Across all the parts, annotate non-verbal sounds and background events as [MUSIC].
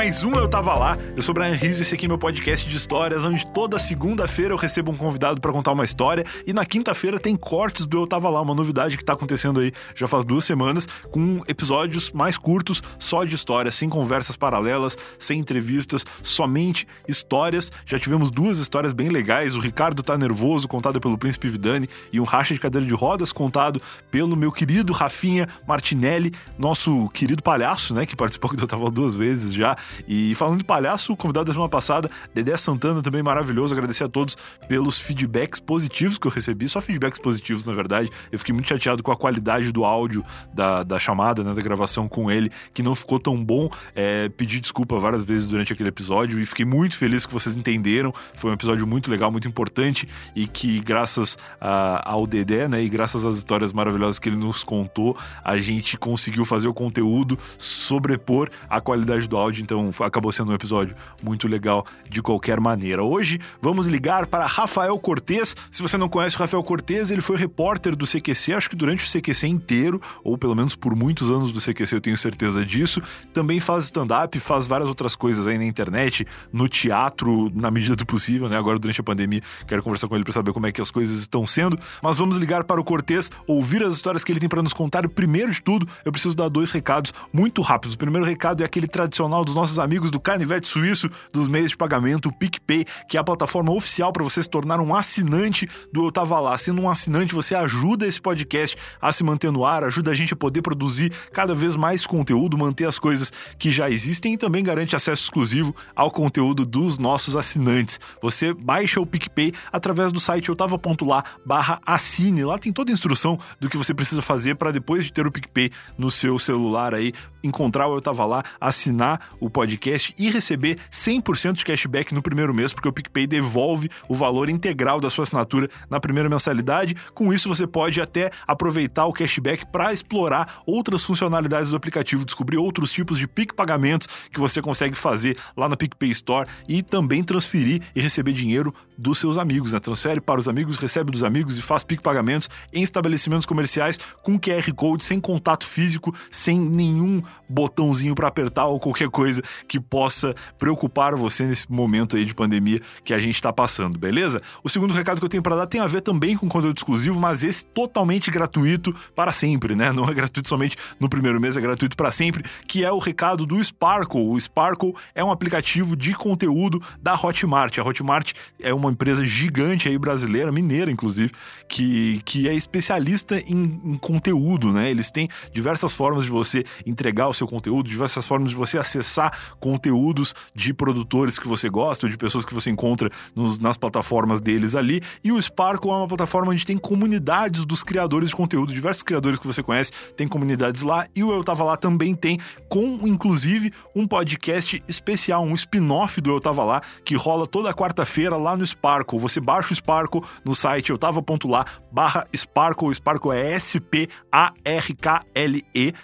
mais um Eu Tava Lá. Eu sou o Brian Rios e esse aqui é meu podcast de histórias, onde toda segunda-feira eu recebo um convidado para contar uma história e na quinta-feira tem cortes do Eu Tava Lá, uma novidade que tá acontecendo aí já faz duas semanas, com episódios mais curtos, só de histórias, sem conversas paralelas, sem entrevistas, somente histórias. Já tivemos duas histórias bem legais, o Ricardo Tá Nervoso, contado pelo Príncipe Vidani, e um racha de cadeira de rodas, contado pelo meu querido Rafinha Martinelli, nosso querido palhaço, né, que participou do Eu Tava Lá duas vezes já. E falando de palhaço, o convidado da semana passada, Dedé Santana, também maravilhoso. Agradecer a todos pelos feedbacks positivos que eu recebi, só feedbacks positivos, na verdade. Eu fiquei muito chateado com a qualidade do áudio da, da chamada, né, da gravação com ele, que não ficou tão bom. É, pedi desculpa várias vezes durante aquele episódio e fiquei muito feliz que vocês entenderam. Foi um episódio muito legal, muito importante e que, graças a, ao Dedé, né, e graças às histórias maravilhosas que ele nos contou, a gente conseguiu fazer o conteúdo sobrepor a qualidade do áudio, então acabou sendo um episódio muito legal de qualquer maneira. Hoje vamos ligar para Rafael Cortez. Se você não conhece o Rafael Cortez, ele foi repórter do CQC, acho que durante o CQC inteiro, ou pelo menos por muitos anos do CQC, eu tenho certeza disso. Também faz stand-up, faz várias outras coisas aí na internet, no teatro, na medida do possível, né? Agora durante a pandemia, quero conversar com ele para saber como é que as coisas estão sendo. Mas vamos ligar para o Cortez, ouvir as histórias que ele tem para nos contar. Primeiro de tudo, eu preciso dar dois recados muito rápidos. O primeiro recado é aquele tradicional dos nossos amigos do Canivete Suíço, dos meios de pagamento, o PicPay, que é a plataforma oficial para você se tornar um assinante do Eu Tava Lá. Sendo um assinante, você ajuda esse podcast a se manter no ar, ajuda a gente a poder produzir cada vez mais conteúdo, manter as coisas que já existem e também garante acesso exclusivo ao conteúdo dos nossos assinantes. Você baixa o PicPay através do site eutava.lá barra assine. Lá tem toda a instrução do que você precisa fazer para depois de ter o PicPay no seu celular aí, encontrar o Eu Tava Lá, assinar o podcast e receber 100% de cashback no primeiro mês, porque o PicPay devolve o valor integral da sua assinatura na primeira mensalidade. Com isso, você pode até aproveitar o cashback para explorar outras funcionalidades do aplicativo, descobrir outros tipos de PIC pagamentos que você consegue fazer lá na PicPay Store e também transferir e receber dinheiro dos seus amigos. Né? Transfere para os amigos, recebe dos amigos e faz PIC pagamentos em estabelecimentos comerciais com QR Code, sem contato físico, sem nenhum botãozinho para apertar ou qualquer coisa que possa preocupar você nesse momento aí de pandemia que a gente está passando, beleza? O segundo recado que eu tenho para dar tem a ver também com conteúdo exclusivo, mas esse totalmente gratuito para sempre, né? Não é gratuito somente no primeiro mês, é gratuito para sempre, que é o recado do Sparkle. O Sparkle é um aplicativo de conteúdo da Hotmart. A Hotmart é uma empresa gigante aí brasileira, mineira inclusive, que, que é especialista em, em conteúdo, né? Eles têm diversas formas de você entregar o seu conteúdo, diversas formas de você acessar conteúdos de produtores que você gosta ou de pessoas que você encontra nos, nas plataformas deles ali. E o Sparkle é uma plataforma onde tem comunidades dos criadores de conteúdo, diversos criadores que você conhece, tem comunidades lá. E o Eu Tava Lá também tem, com inclusive um podcast especial, um spin-off do Eu Tava Lá, que rola toda quarta-feira lá no Sparkle. Você baixa o Sparkle no site eutava.lá barra Sparkle. Sparkle é S-P-A-R-K-L-E,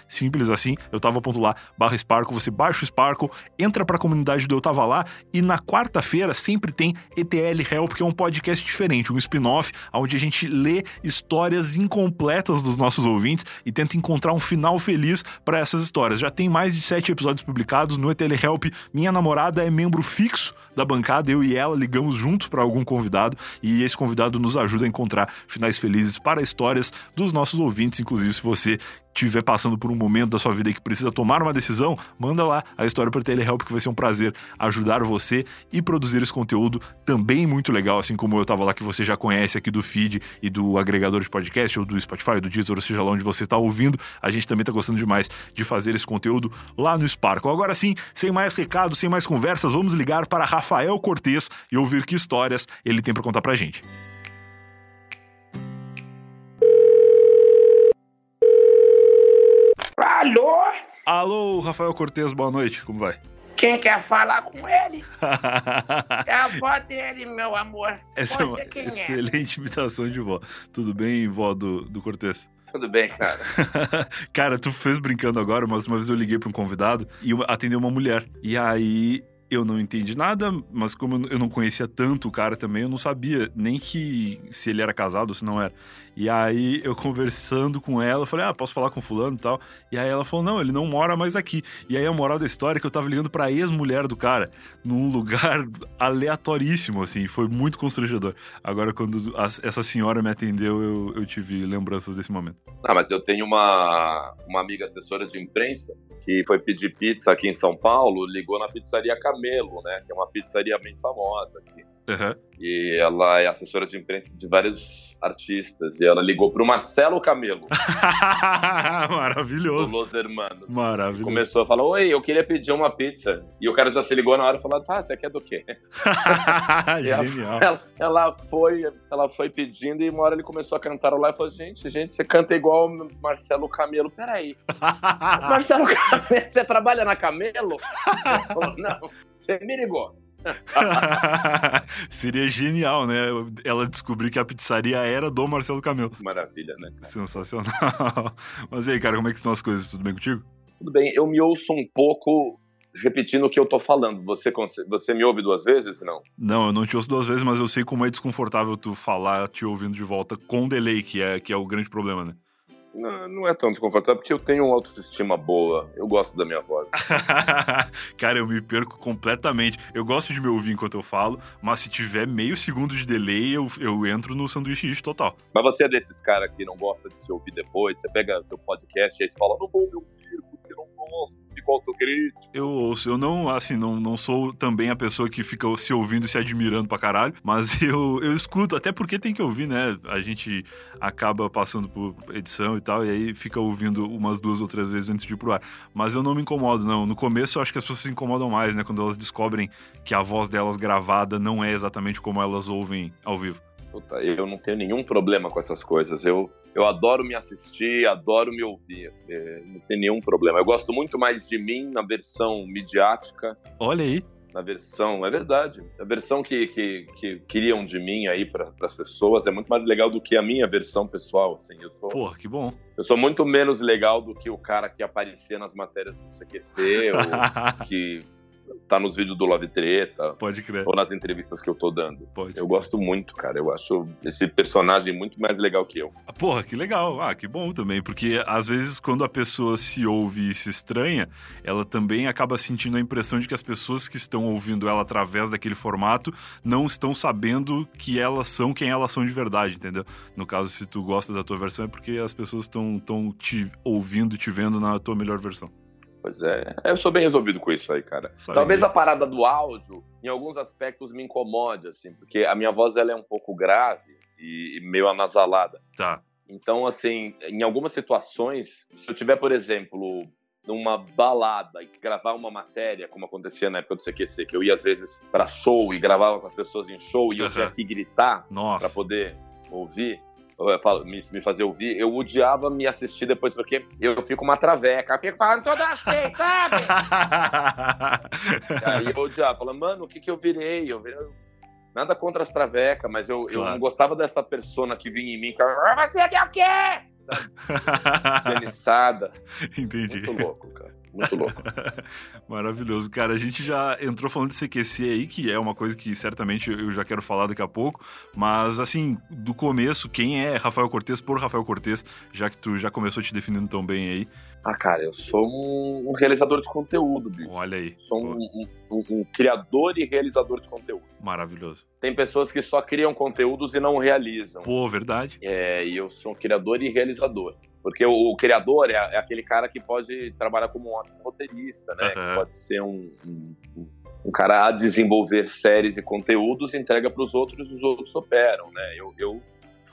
simples assim, eutava.lá barra Sparkle. Você baixa o Sparkle, entra para a comunidade do Eu Tava Lá e na quarta-feira sempre tem ETL Help, que é um podcast diferente, um spin-off, onde a gente lê histórias incompletas dos nossos ouvintes e tenta encontrar um final feliz para essas histórias. Já tem mais de sete episódios publicados no ETL Help. Minha namorada é membro fixo da bancada, eu e ela ligamos juntos para algum convidado e esse convidado nos ajuda a encontrar finais felizes para histórias dos nossos ouvintes, inclusive se você estiver passando por um momento da sua vida que precisa tomar uma decisão, manda lá a história para Telehelp que vai ser um prazer ajudar você e produzir esse conteúdo também muito legal, assim como eu estava lá que você já conhece aqui do feed e do agregador de podcast ou do Spotify, do Deezer, ou seja lá onde você está ouvindo. A gente também está gostando demais de fazer esse conteúdo lá no Sparkle. Agora sim, sem mais recados, sem mais conversas, vamos ligar para Rafael Cortez e ouvir que histórias ele tem para contar pra gente. Alô? Alô, Rafael Cortez, boa noite, como vai? Quem quer falar com ele? [LAUGHS] É a avó dele, meu amor. Essa é Você uma quem é? excelente imitação de vó. Tudo bem, vó do, do Cortez? Tudo bem, cara. [LAUGHS] Cara, tu fez brincando agora, mas uma vez eu liguei pra um convidado e eu- atendeu uma mulher. E aí eu não entendi nada, mas como eu não conhecia tanto o cara também, eu não sabia nem que se ele era casado ou se não era. E aí eu conversando com ela, eu falei, ah, posso falar com fulano e tal. E aí ela falou, não, ele não mora mais aqui. E aí a moral da história é que eu tava ligando pra ex-mulher do cara, num lugar [LAUGHS] aleatoríssimo, assim, foi muito constrangedor. Agora, quando a, essa senhora me atendeu, eu, eu tive lembranças desse momento. Ah, mas eu tenho uma, uma amiga assessora de imprensa que foi pedir pizza aqui em São Paulo, ligou na pizzaria Camelo, né? Que é uma pizzaria bem famosa aqui. Uhum. E ela é assessora de imprensa de vários artistas. E ela ligou pro Marcelo Camelo. [LAUGHS] Maravilhoso. Do Los Hermanos. Maravilhoso. Começou a falar: Oi, eu queria pedir uma pizza. E o cara já se ligou na hora e falou: Tá, você quer do quê? [LAUGHS] Genial. Ela, ela, foi, ela foi pedindo e uma hora ele começou a cantar lá e falou: Gente, gente, você canta igual o Marcelo Camelo. Peraí. [LAUGHS] Marcelo Camelo, você trabalha na Camelo? Falou, Não, você me ligou. [LAUGHS] Seria genial, né? Ela descobrir que a pizzaria era do Marcelo Camelo. Maravilha, né? Cara? Sensacional. [LAUGHS] Mas aí, cara, como é que estão as coisas? Tudo bem contigo? Tudo bem, eu me ouço um pouco repetindo o que eu tô falando. Você, você me ouve duas vezes, não? Não, eu não te ouço duas vezes, mas eu sei como é desconfortável tu falar te ouvindo de volta com delay, que é, que é o grande problema, né? Não, não é tão desconfortável, porque eu tenho uma autoestima boa. Eu gosto da minha voz. [LAUGHS] Cara, eu me perco completamente. Eu gosto de me ouvir enquanto eu falo, mas se tiver meio segundo de delay, eu, eu entro no sanduíche total. Mas você é desses caras que não gosta de se ouvir depois? Você pega teu podcast e aí você fala, não vou me ouvir, porque não gosto, fico autocrítico. Eu ouço, eu não, assim, não, não sou também a pessoa que fica se ouvindo e se admirando pra caralho, [LAUGHS] mas eu, eu escuto, até porque tem que ouvir, né? A gente acaba passando por edição e tal, e aí fica ouvindo umas duas ou três vezes antes de ir pro ar. Mas eu não me incomodo, não. No começo eu acho que as pessoas se incomodam mais, né? Quando elas descobrem que a voz delas gravada não é exatamente como elas ouvem ao vivo. Puta, eu não tenho nenhum problema com essas coisas. Eu, eu adoro me assistir, adoro me ouvir. É, não tem nenhum problema. Eu gosto muito mais de mim na versão midiática. Olha aí na versão, é verdade. A versão que, que, que queriam de mim aí para as pessoas é muito mais legal do que a minha versão pessoal, assim. Eu sou, Porra, que bom. Eu sou muito menos legal do que o cara que aparecia nas matérias do CQC, ou [LAUGHS] que tá nos vídeos do Love Treta. Pode crer. Ou nas entrevistas que eu tô dando. Pode. Eu gosto muito, cara. Eu acho esse personagem muito mais legal que eu. Porra, que legal. Ah, que bom também. Porque às vezes quando a pessoa se ouve e se estranha, ela também acaba sentindo a impressão de que as pessoas que estão ouvindo ela através daquele formato não estão sabendo que elas são quem elas são de verdade, entendeu? No caso, se tu gosta da tua versão, é porque as pessoas estão te ouvindo, te vendo na tua melhor versão. Pois é, eu sou bem resolvido com isso aí, cara. Só Talvez aí. a parada do áudio, em alguns aspectos, me incomode, assim, porque a minha voz ela é um pouco grave e meio anasalada. Tá. Então, assim, em algumas situações, se eu tiver, por exemplo, numa balada e gravar uma matéria, como acontecia na época do CQC, que eu ia às vezes para show e gravava com as pessoas em show e eu Uhum. tinha que gritar para poder ouvir, eu me, me fazer ouvir, eu odiava me assistir depois, porque eu fico uma traveca, eu fico falando toda vez, sabe? [LAUGHS] Aí eu odiava, falando, mano, o que que eu virei? Eu virei... Nada contra as travecas, mas eu, eu Claro. não gostava dessa persona que vinha em mim, que "Ah, você quer o quê? [LAUGHS] Pianiçada. Entendi. Muito louco, cara. Muito louco. [LAUGHS] Maravilhoso. Cara, a gente já entrou falando de CQC aí, que é uma coisa que certamente eu já quero falar daqui a pouco, mas assim, do começo, quem é Rafael Cortez por Rafael Cortez, já que tu já começou te definindo tão bem aí. Ah, cara, eu sou um, um realizador de conteúdo, bicho. Olha aí. Sou um, um- um- criador e realizador de conteúdo. Maravilhoso. Tem pessoas que só criam conteúdos e não realizam. Pô, verdade. É, e eu sou um criador e realizador. Porque o, o criador é, é aquele cara que pode trabalhar como um ótimo roteirista, né? Aham. Que pode ser um- um cara a desenvolver séries e conteúdos, entrega para os outros e os outros operam, né? Eu, eu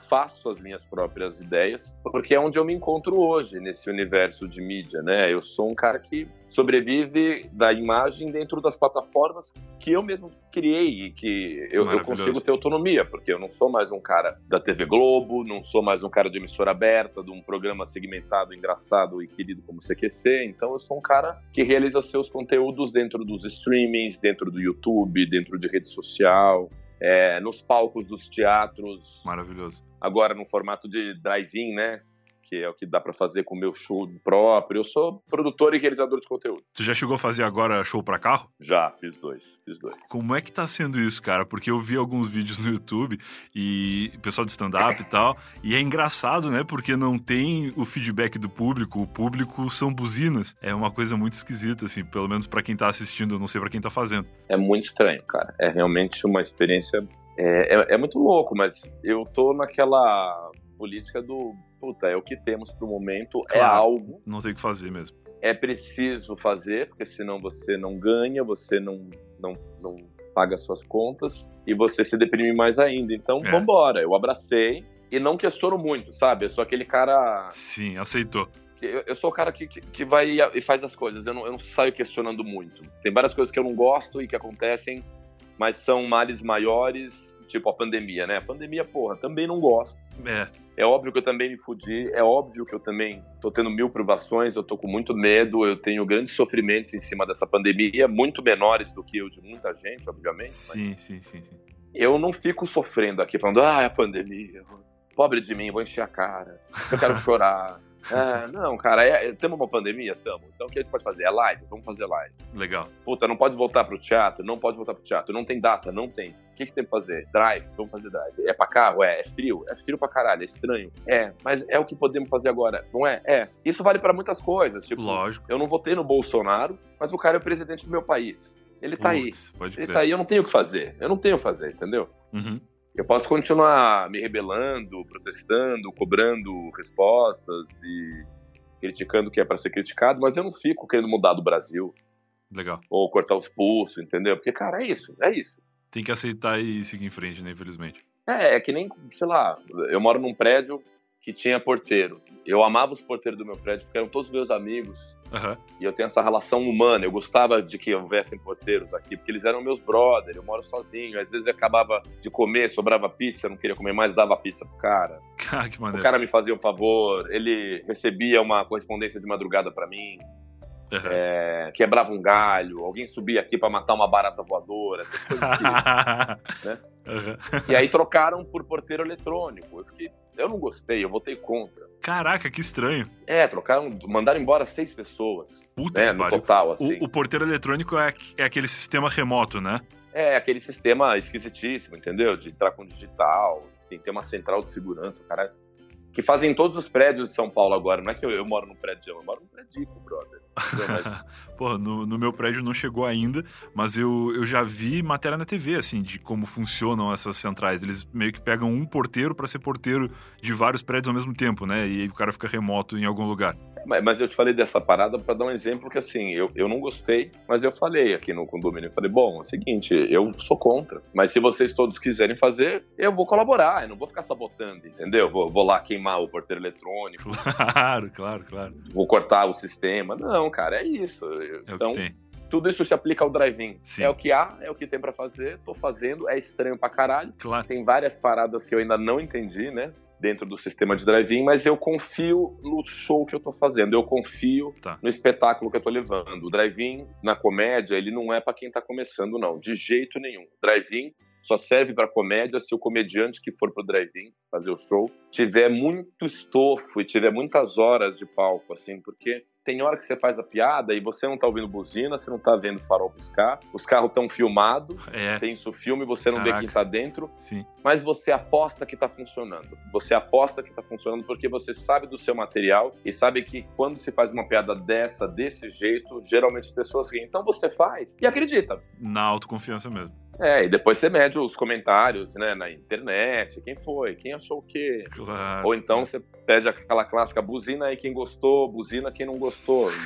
faço as minhas próprias ideias, porque é onde eu me encontro hoje, nesse universo de mídia, né? Eu sou um cara que sobrevive da imagem dentro das plataformas que eu mesmo criei e que eu, eu consigo ter autonomia, porque eu não sou mais um cara da TV Globo, não sou mais um cara de emissora aberta, de um programa segmentado, engraçado e querido como CQC, então eu sou um cara que realiza seus conteúdos dentro dos streamings, dentro do YouTube, dentro de rede social, é, nos palcos dos teatros, Maravilhoso. agora no formato de drive-in, né? Porque é o que dá pra fazer com o meu show próprio. Eu sou produtor e realizador de conteúdo. Tu já chegou a fazer agora show pra carro? Já, fiz dois, fiz dois. Como é que tá sendo isso, cara? Porque eu vi alguns vídeos no YouTube e pessoal de stand-up e tal, e é engraçado, né? Porque não tem o feedback do público, o público são buzinas. É uma coisa muito esquisita, assim, pelo menos pra quem tá assistindo, eu não sei pra quem tá fazendo. É muito estranho, cara. É realmente uma experiência. É, é, é muito louco, mas eu tô naquela política do. Puta, é o que temos pro momento, é Claro. algo, Não tem o que fazer mesmo. é preciso fazer, porque senão você não ganha, você não, não, não paga suas contas e você se deprime mais ainda. Então, É. vambora. Eu abracei e não questiono muito, sabe? Eu sou aquele cara. Sim, aceitou. Eu, eu sou o cara que, que, que vai e- e faz as coisas. Eu não, eu não saio questionando muito. Tem várias coisas que eu não gosto e que acontecem, mas são males maiores, tipo a pandemia, né? A pandemia, porra, também não gosto. É, É óbvio que eu também me fudi, é óbvio que eu também tô tendo mil privações, eu tô com muito medo, eu tenho grandes sofrimentos em cima dessa pandemia, muito menores do que o de muita gente, obviamente. sim, sim, sim, sim. eu não fico sofrendo aqui, falando, ah, é a pandemia, pobre de mim, vou encher a cara, eu quero chorar. Ah, [LAUGHS] não, cara, é, temos uma pandemia? Tamo. Então o que a gente pode fazer? É live? Vamos fazer live. Legal. Puta, não pode voltar pro teatro? Não pode voltar pro teatro. Não tem data? Não tem. O que, que tem pra fazer? Drive? Vamos fazer drive. É pra carro? É. É frio? É frio pra caralho. É estranho? É. Mas é o que podemos fazer agora. Não é? É. Isso vale pra muitas coisas. Tipo, Lógico. eu não votei no Bolsonaro, mas o cara é o presidente do meu país. Ele tá aí. Putz, Pode Ele crer. tá aí, eu não tenho o que fazer. Eu não tenho o que fazer, entendeu? Uhum. Eu posso continuar me rebelando, protestando, cobrando respostas e criticando o que é pra ser criticado, mas eu não fico querendo mudar do Brasil Legal. ou cortar os pulsos, entendeu? Porque, cara, é isso, é isso. Tem que aceitar e seguir em frente, né? Infelizmente. É, é que nem, sei lá, eu moro num prédio que tinha porteiro. Eu amava os porteiros do meu prédio porque eram todos meus amigos Aham. e eu tenho essa relação humana. Eu gostava de que houvessem porteiros aqui porque eles eram meus brothers. Eu moro sozinho. Às vezes eu acabava de comer, sobrava pizza, não queria comer mais, dava pizza pro cara. [LAUGHS] Ah, que O maneiro. cara me fazia um favor, ele recebia uma correspondência de madrugada pra mim, Aham. é, quebrava um galho, alguém subia aqui pra matar uma barata voadora, essas coisas [LAUGHS] né? Aham. E aí trocaram por porteiro eletrônico. Eu fiquei, eu não gostei, eu votei contra. Caraca, que estranho. É, trocaram, mandaram embora seis pessoas, Puta né, que no pariu. total, assim. O, o porteiro eletrônico é, é aquele sistema remoto, né? É, aquele sistema esquisitíssimo, entendeu? De entrar com digital, assim, tem uma central de segurança, o cara... Que fazem em todos os prédios de São Paulo agora. Não é que eu, eu moro num prédio, eu moro num prédio, brother. [LAUGHS] Porra, no, no meu prédio não chegou ainda, mas eu, eu já vi matéria na TV, assim, de como funcionam essas centrais. Eles meio que pegam um porteiro pra ser porteiro de vários prédios ao mesmo tempo, né? E aí o cara fica remoto em algum lugar. Mas, mas eu te falei dessa parada para dar um exemplo que, assim, eu, eu não gostei, mas eu falei aqui no condomínio. Eu falei, bom, é o seguinte, eu sou contra. Mas se vocês todos quiserem fazer, eu vou colaborar. Eu não vou ficar sabotando, entendeu? Vou, vou lá queimar o porteiro eletrônico, [LAUGHS] Claro, claro, claro. vou cortar o sistema. Não, cara, é isso. É então, tudo isso se aplica ao drive-in. É o que há, é o que tem para fazer, tô fazendo, é estranho pra caralho. Claro. Tem várias paradas que eu ainda não entendi, né? Dentro do sistema de drive-in, mas eu confio no show que eu tô fazendo. Eu confio Tá. no espetáculo que eu tô levando. O drive-in, na comédia, ele não é pra quem tá começando, não. De jeito nenhum. Drive-in só serve pra comédia se o comediante que for pro drive-in fazer o show tiver muito estofo e tiver muitas horas de palco, assim, porque tem hora que você faz a piada e você não tá ouvindo buzina, você não tá vendo farol piscar, os carros estão filmados, É, tem isso filme, você não Caraca. vê quem tá dentro, sim. mas você aposta que tá funcionando. Você aposta que tá funcionando porque você sabe do seu material e sabe que quando se faz uma piada dessa, desse jeito, geralmente as pessoas riem. Então você faz e acredita. Na autoconfiança mesmo. É, e depois você mede os comentários, né, na internet, quem foi, quem achou o quê. Claro. Ou então você pede aquela clássica buzina aí quem gostou, buzina quem não gostou.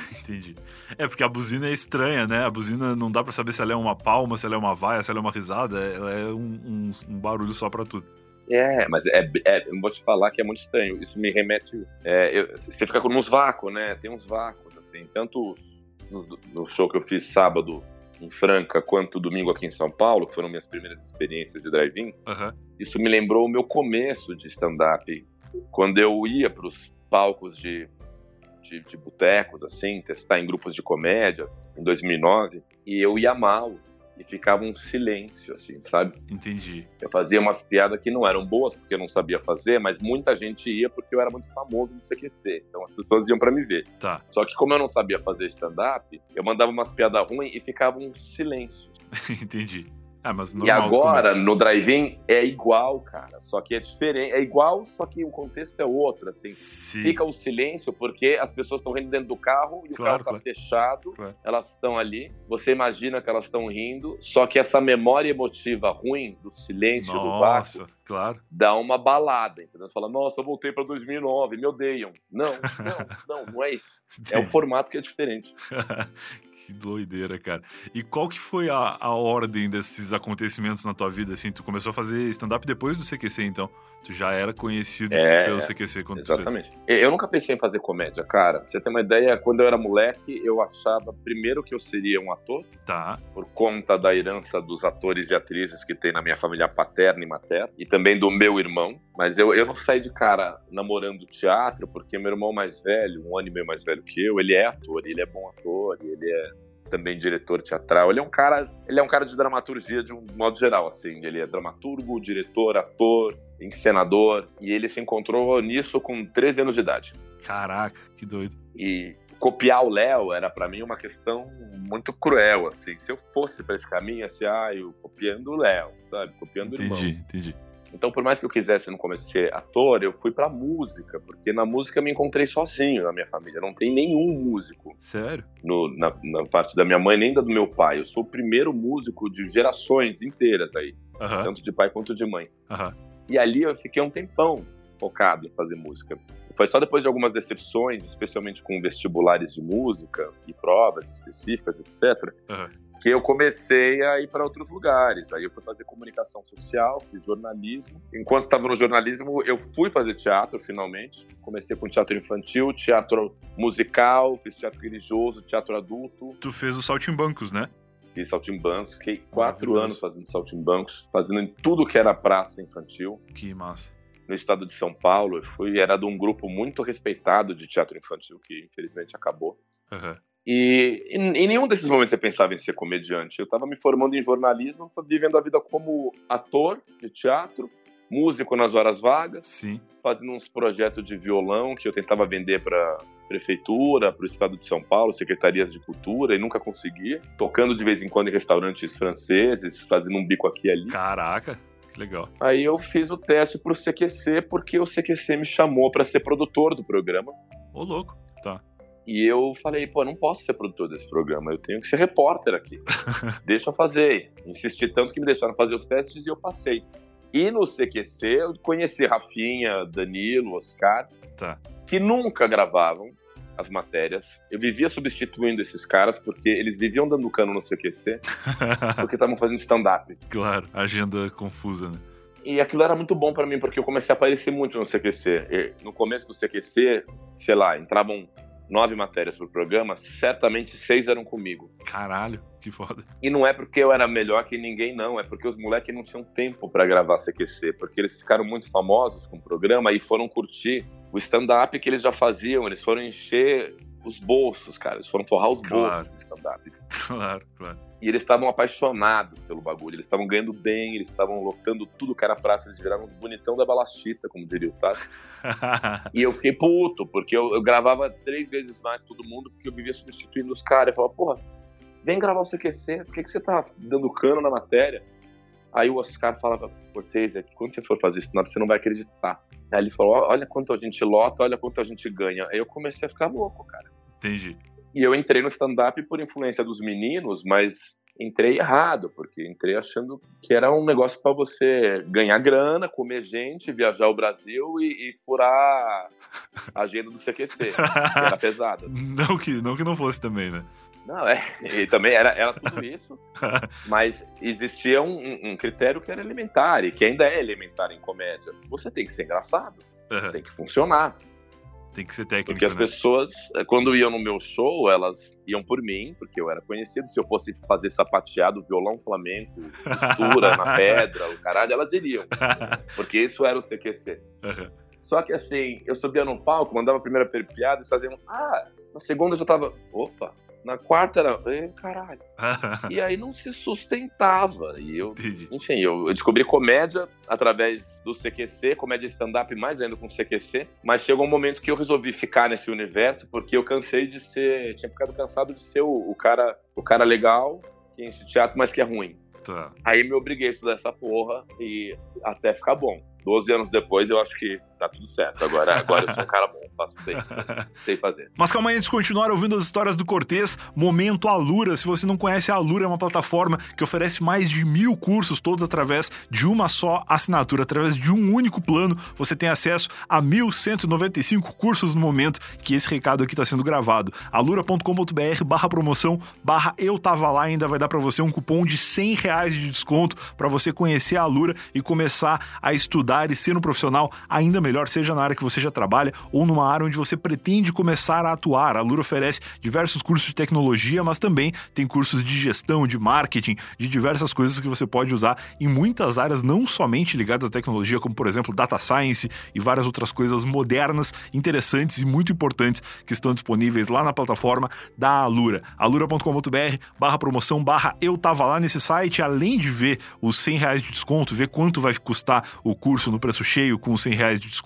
[LAUGHS] Entendi. É porque a buzina é estranha, né? A buzina não dá pra saber se ela é uma palma, se ela é uma vaia, se ela é uma risada. Ela é um, um- um barulho só pra tudo. É, mas é, é, eu vou te falar que é muito estranho. Isso me remete. é, eu- você fica com uns vácuos, né? Tem uns vácuos, assim. Tanto no, no show que eu fiz sábado em Franca, quanto domingo aqui em São Paulo, que foram minhas primeiras experiências de drive-in. Aham. Isso me lembrou o meu começo de stand-up. Quando eu ia para os palcos de, de, de botecos, assim, testar em grupos de comédia, em 2009, e eu ia mal. e ficava um silêncio, assim, sabe? Entendi. Eu fazia umas piadas que não eram boas porque eu não sabia fazer, mas muita gente ia porque eu era muito famoso no CQC. Então as pessoas iam para me ver. Tá. Só que como eu não sabia fazer stand-up, eu mandava umas piadas ruins e ficava um silêncio. [LAUGHS] Entendi. Ah, mas E do agora, no drive-in, é igual, cara. Só que é diferente. É igual, só que o contexto é outro, assim. Sim. Fica o silêncio porque as pessoas estão rindo dentro do carro e Claro, o carro tá claro. fechado. Claro. Elas estão ali. Você imagina que elas estão rindo. Só que essa memória emotiva ruim do silêncio, do vácuo, Nossa, claro. dá uma balada, entendeu? Você fala, nossa, eu voltei pra 2009, me odeiam. Não, não, não, não é isso. [LAUGHS] É o formato que é diferente. [LAUGHS] que doideira, cara. E qual que foi a, a ordem desses acontecimentos na tua vida, assim? Tu começou a fazer stand-up depois do CQC, então? Tu já era conhecido É, pelo CQC quando. Exatamente. Eu nunca pensei em fazer comédia, cara. Pra você ter uma ideia, quando eu era moleque, eu achava primeiro que eu seria um ator, Tá, por conta da herança dos atores e atrizes que tem na minha família paterna e materna, e também do meu irmão. Mas eu, eu não saí de cara namorando teatro, porque meu irmão mais velho, um ano e meio mais velho que eu, ele é ator, ele é bom ator, ele é também diretor teatral. Ele é um cara, ele é um cara de dramaturgia de um modo geral, assim. Ele é dramaturgo, diretor, ator, encenador, e ele se encontrou nisso com 13 anos de idade. caraca, que doido. E copiar o Léo era pra mim uma questão muito cruel, assim. Se eu fosse pra esse caminho, assim, ah, eu copiando o Léo, sabe? Copiando o irmão. Entendi, entendi. Então, por mais que eu quisesse no começo ser ator, eu fui pra música, porque na música eu me encontrei sozinho na minha família. Não tem nenhum músico Sério? no- na, na parte da minha mãe, nem da do meu pai. Eu sou o primeiro músico de gerações inteiras aí, Aham, tanto de pai quanto de mãe. aham. E ali eu fiquei um tempão focado em fazer música. Foi só depois de algumas decepções, especialmente com vestibulares de música e provas específicas, etc.. que eu comecei a ir para outros lugares. Aí eu fui fazer comunicação social, fiz jornalismo. Enquanto estava no jornalismo, eu fui fazer teatro, finalmente. Comecei com teatro infantil, teatro musical, fiz teatro religioso, teatro adulto. Tu fez o Saltimbancos, né? Fiz saltimbancos, fiquei quatro anos fazendo saltimbancos, fazendo em tudo que era praça infantil Que massa. no estado de São Paulo. Eu fui, era de um grupo muito respeitado de teatro infantil, que infelizmente acabou. Aham. E em, nenhum desses momentos eu pensava em ser comediante. Eu estava me formando em jornalismo, vivendo a vida como ator de teatro, músico nas horas vagas, Sim. fazendo uns projetos de violão que eu tentava vender para prefeitura, para o estado de São Paulo, secretarias de cultura, e nunca conseguia. Tocando de vez em quando em restaurantes franceses, fazendo um bico aqui e ali. Caraca, que legal. Aí eu fiz o teste pro CQC porque o CQC me chamou para ser produtor do programa. Ô, louco. Tá. E eu falei, pô, não posso ser produtor desse programa, eu tenho que ser repórter aqui. [LAUGHS] Deixa eu fazer. Insisti tanto que me deixaram fazer os testes e eu passei. E no CQC eu conheci Rafinha, Danilo, Oscar, Tá. que nunca gravavam as matérias. Eu vivia substituindo esses caras porque eles viviam dando cano no CQC [LAUGHS] porque estavam fazendo stand-up. claro, agenda confusa, né? E aquilo era muito bom pra mim, porque eu comecei a aparecer muito no CQC. E no começo do CQC, sei lá, entravam nove matérias pro programa, certamente seis eram comigo. Caralho, que foda. E não é porque eu era melhor que ninguém, não. É porque os moleques não tinham tempo pra gravar CQC. Porque eles ficaram muito famosos com o programa e foram curtir o stand-up que eles já faziam. Eles foram encher os bolsos, cara. Eles foram forrar os Claro. bolsos do stand-up. [LAUGHS] Claro, claro. E eles estavam apaixonados pelo bagulho. Eles estavam ganhando bem, eles estavam lotando tudo que era praça. Eles viraram uns bonitão da balachita, como diria o Tato. [LAUGHS] E eu fiquei puto, porque eu, eu gravava três vezes mais todo mundo, porque eu vivia substituindo os caras. Eu falava, porra, vem gravar o CQC, por que, que você tá dando cano na matéria? Aí o Oscar falava, Cortez, é quando você for fazer isso, você não vai acreditar. Aí ele falou, olha quanto a gente lota, olha quanto a gente ganha. Aí eu comecei a ficar louco, cara. Entendi. E eu entrei no stand-up por influência dos meninos, mas entrei errado, porque entrei achando que era um negócio para você ganhar grana, comer gente, viajar o Brasil e, e furar a agenda do CQC. era [LAUGHS] pesada. Não que, não que não fosse também, né? Não, é. E também era, era tudo [LAUGHS] isso, mas existia um, um- um critério que era elementar, e que ainda é elementar em comédia. Você tem que ser engraçado, Aham. tem que funcionar. Tem que ser técnico, Porque as né? pessoas, eh, quando iam no meu show, elas iam por mim, porque eu era conhecido. Se eu fosse fazer sapateado, violão flamenco, costura na [LAUGHS] pedra, o caralho, elas iriam. [LAUGHS] Porque isso era o CQC. Aham. Só que assim, eu subia no palco, mandava a primeira piada e faziam. Ah, na segunda eu já tava. Opa, Na quarta era, "Ê, caralho. [LAUGHS] E aí não se sustentava. E eu, Entendi. enfim, eu, eu descobri comédia através do CQC, comédia stand-up mais ainda com CQC, mas chegou um momento que eu resolvi ficar nesse universo porque eu cansei de ser, tinha ficado cansado de ser o, o cara, o cara legal que enche teatro, mas que é ruim. Tá. Aí me obriguei a estudar essa porra e até ficar bom. Doze anos depois eu acho que tá tudo certo. Agora, agora eu sou um cara bom, faço bem, [LAUGHS] sei fazer. Mas calma aí, antes de continuar ouvindo as histórias do Cortez, Momento Alura. Se você não conhece, a Alura é uma plataforma que oferece mais de mil cursos, todos através de uma só assinatura. Através de um único plano, você tem acesso a 1.195 cursos no momento que esse recado aqui está sendo gravado. alura.com.br barra promoção barra eu tava lá ainda vai dar para você um cupom de 100 reais de desconto para você conhecer a Alura e começar a estudar e ser um profissional ainda melhor, seja na área que você já trabalha ou numa área onde você pretende começar a atuar. A Alura oferece diversos cursos de tecnologia, mas também tem cursos de gestão, de marketing, de diversas coisas que você pode usar em muitas áreas, não somente ligadas à tecnologia, como por exemplo data science e várias outras coisas modernas, interessantes e muito importantes que estão disponíveis lá na plataforma da Alura. alura.com.br barra promoção barra eu tava lá nesse site, além de ver os 100 reais de desconto, ver quanto vai custar o curso no preço cheio com os 100 reais de desconto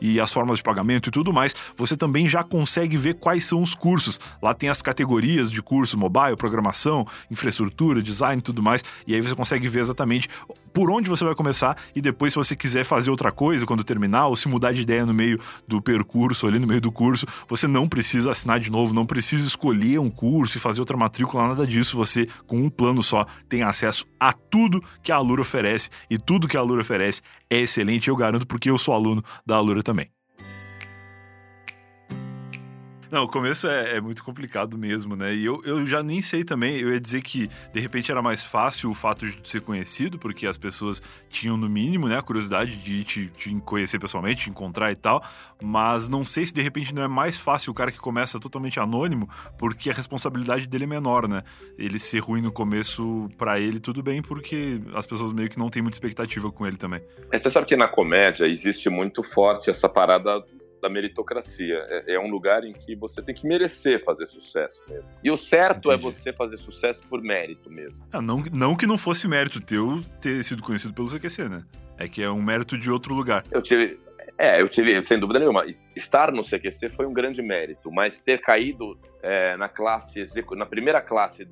e as formas de pagamento e tudo mais, você também já consegue ver quais são os cursos. Lá tem as categorias de curso mobile, programação, infraestrutura, design e tudo mais, e aí você consegue ver exatamente por onde você vai começar e depois se você quiser fazer outra coisa quando terminar ou se mudar de ideia no meio do percurso, ali no meio do curso, você não precisa assinar de novo, não precisa escolher um curso e fazer outra matrícula, nada disso, você com um plano só tem acesso a tudo que a Alura oferece e tudo que a Alura oferece é excelente, eu garanto porque eu sou aluno da Alura também. Não, o começo é, é muito complicado mesmo, né? E eu, eu já nem sei também, eu ia dizer que de repente era mais fácil o fato de ser conhecido, porque as pessoas tinham no mínimo, né, a curiosidade de te, te conhecer pessoalmente, te encontrar e tal, mas não sei se de repente não é mais fácil o cara que começa totalmente anônimo, porque a responsabilidade dele é menor, né? Ele ser ruim no começo, para ele tudo bem, porque as pessoas meio que não têm muita expectativa com ele também. É, Você sabe que na comédia existe muito forte essa parada da meritocracia. É, é um lugar em que você tem que merecer fazer sucesso mesmo. E o certo é Entendi. você fazer sucesso por mérito mesmo. Ah, não, não que não fosse mérito teu ter sido conhecido pelo CQC, né? É que é um mérito de outro lugar. Eu tive. É, eu tive, sem dúvida nenhuma. Estar no CQC foi um grande mérito, mas ter caído é, na classe, na primeira classe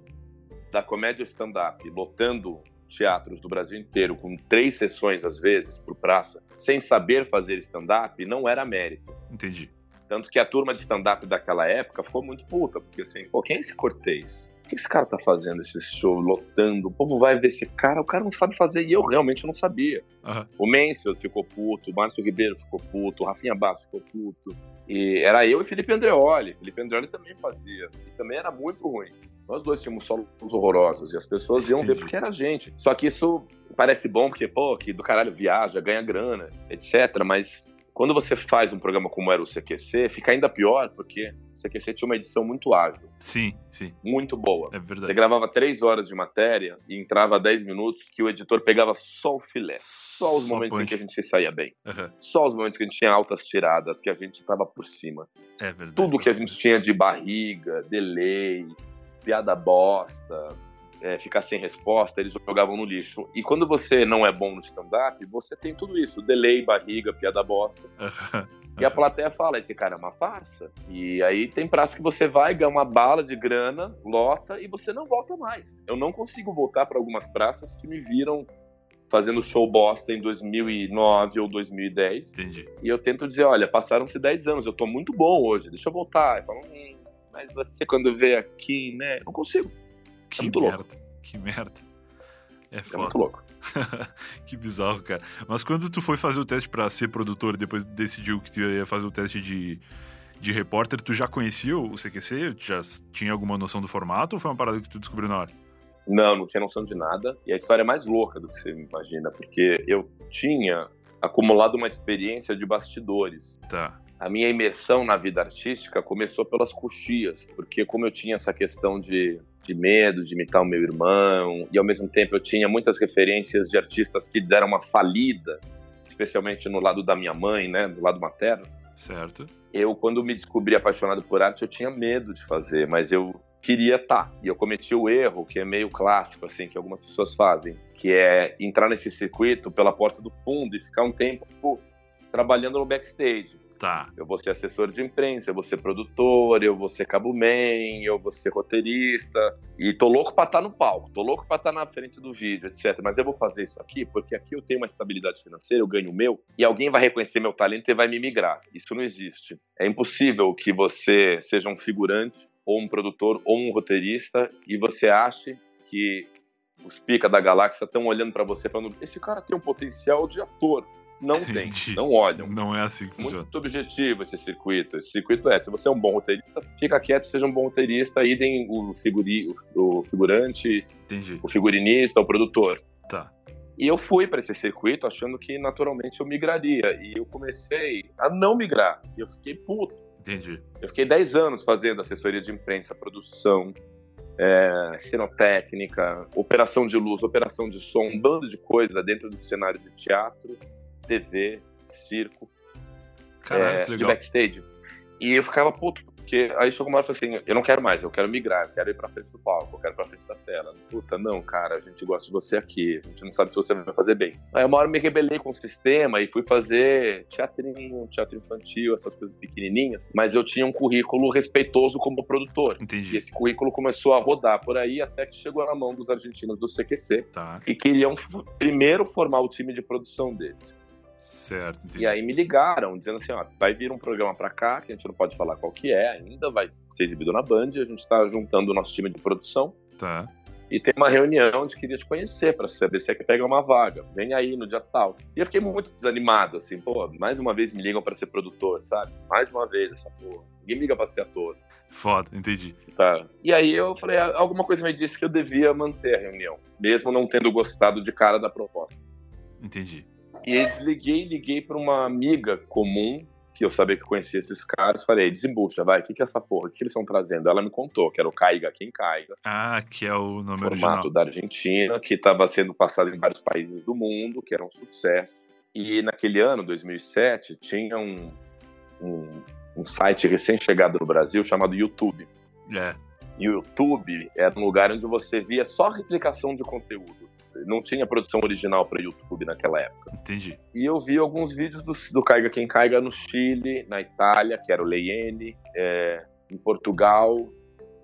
da comédia stand-up, lotando teatros do Brasil inteiro, com três sessões às vezes por praça, sem saber fazer stand-up, não era mérito. Entendi. Tanto que a turma de stand-up daquela época ficou muito puta, porque assim, pô, quem é esse Cortez? O que esse cara tá fazendo esse show, lotando? O povo vai ver esse cara, o cara não sabe fazer, e eu realmente não sabia. Aham. O Mansfield ficou puto, o Márcio Ribeiro ficou puto, o Rafinha Bastos ficou puto. E era eu e Felipe Andreoli. Felipe Andreoli também fazia. E também era muito ruim. Nós dois tínhamos solos horrorosos e as pessoas iam ver porque era a gente. Só que isso parece bom porque, pô, que do caralho viaja, ganha grana, etc. Mas quando você faz um programa como era o CQC, fica ainda pior porque o CQC tinha uma edição muito ágil, Sim, sim. muito boa. É Você verdade. gravava três horas de matéria e entrava 10 minutos que o editor pegava só o filé. Só os momentos em que a gente se saía bem. Aham. Só os momentos que a gente tinha altas tiradas, que a gente tava por cima. É verdade. Tudo que a gente tinha de barriga, delay, piada bosta, é, ficar sem resposta, eles jogavam no lixo. E quando você não é bom no stand-up, você tem tudo isso: delay, barriga, piada bosta. [LAUGHS] E a plateia fala: esse cara é uma farsa. E aí tem praça que você vai, ganha uma bala de grana, lota e você não volta mais. Eu não consigo voltar para algumas praças que me viram fazendo show bosta em 2009 ou 2010. Entendi. E eu tento dizer: olha, passaram-se 10 anos, eu tô muito bom hoje, deixa eu voltar. E falam: hum, mas você quando vê aqui, né? Não consigo. Que muito merda. louco. Que merda. É É foda. muito louco. [LAUGHS] que bizarro, cara. Mas quando tu foi fazer o teste pra ser produtor, depois decidiu que tu ia fazer o teste de, de repórter, tu já conhecia o CQC? Tu já tinha alguma noção do formato ou foi uma parada que tu descobriu na hora? Não, não tinha noção de nada. E a história é mais louca do que você imagina, porque eu tinha acumulado uma experiência de bastidores. Tá. A minha imersão na vida artística começou pelas coxias, porque como eu tinha essa questão de, de medo de imitar o meu irmão, e ao mesmo tempo eu tinha muitas referências de artistas que deram uma falida, especialmente no lado da minha mãe, né, do lado materno. Certo. Eu, quando me descobri apaixonado por arte, eu tinha medo de fazer, mas eu queria estar. Tá. E eu cometi o erro, que é meio clássico, assim, que algumas pessoas fazem, que é entrar nesse circuito pela porta do fundo e ficar um tempo trabalhando no backstage. Tá. Eu vou ser assessor de imprensa, eu vou ser produtor, eu vou ser cabuman, eu vou ser roteirista. E tô louco pra estar tá no palco, tô louco pra estar tá na frente do vídeo, etc. Mas eu vou fazer isso aqui porque aqui eu tenho uma estabilidade financeira, eu ganho o meu, e alguém vai reconhecer meu talento e vai me migrar. Isso não existe. É impossível que você seja um figurante, ou um produtor, ou um roteirista, e você ache que os pica da galáxia estão olhando para você falando: esse cara tem um potencial de ator. Não [LAUGHS] Entendi. tem, não olham. Não é assim que funciona. Muito objetivo esse circuito. Esse circuito é, se você é um bom roteirista, fica quieto, seja um bom roteirista, idem o, figuri, o figurante, Entendi. o figurinista, o produtor. Tá. E eu fui para esse circuito achando que naturalmente eu migraria. E eu comecei a não migrar. E eu fiquei puto. Entendi. Eu fiquei 10 anos fazendo assessoria de imprensa, produção, é, cenotécnica, operação de luz, operação de som, um bando de coisa dentro do cenário de teatro TV, circo, Caralho, é, de backstage. E eu ficava puto, porque aí chegou uma hora e falei assim, eu não quero mais, eu quero migrar, eu quero ir pra frente do palco, eu quero ir pra frente da tela. Puta, não, cara, a gente gosta de você aqui, a gente não sabe se você vai fazer bem. Aí uma hora eu me rebelei com o sistema e fui fazer teatrinho, teatro infantil, essas coisas pequenininhas, mas eu tinha um currículo respeitoso como produtor. Entendi. E esse currículo começou a rodar por aí até que chegou na mão dos argentinos do CQC, tá. que queriam primeiro formar o time de produção deles. Certo. Entendi. E aí me ligaram, dizendo assim, ó, vai vir um programa para cá, que a gente não pode falar qual que é ainda, vai ser exibido na Band, a gente está juntando o nosso time de produção. Tá. E tem uma reunião de queria te conhecer para saber se é que pega uma vaga. Vem aí no dia tal. E eu fiquei muito desanimado, assim, pô, mais uma vez me ligam para ser produtor, sabe? Mais uma vez essa porra. Ninguém me liga para ser ator. Foda, entendi. Tá. E aí eu falei, ah, alguma coisa me disse que eu devia manter a reunião, mesmo não tendo gostado de cara da proposta. Entendi. E aí desliguei, liguei para uma amiga comum, que eu sabia que conhecia esses caras, falei, desembucha, vai, o que, que é essa porra? O que, que eles estão trazendo? Ela me contou que era o Caiga Quem Caiga. Ah, que é o nome formato original. da Argentina, que estava sendo passado em vários países do mundo, que era um sucesso. E naquele ano, 2007, tinha um, um, um site recém-chegado no Brasil chamado YouTube. É. YouTube era um lugar onde você via só replicação de conteúdo não tinha produção original para YouTube naquela época. Entendi. E eu vi alguns vídeos do, do Caiga Quem Caiga no Chile, na Itália, que era o Leiene, é, em Portugal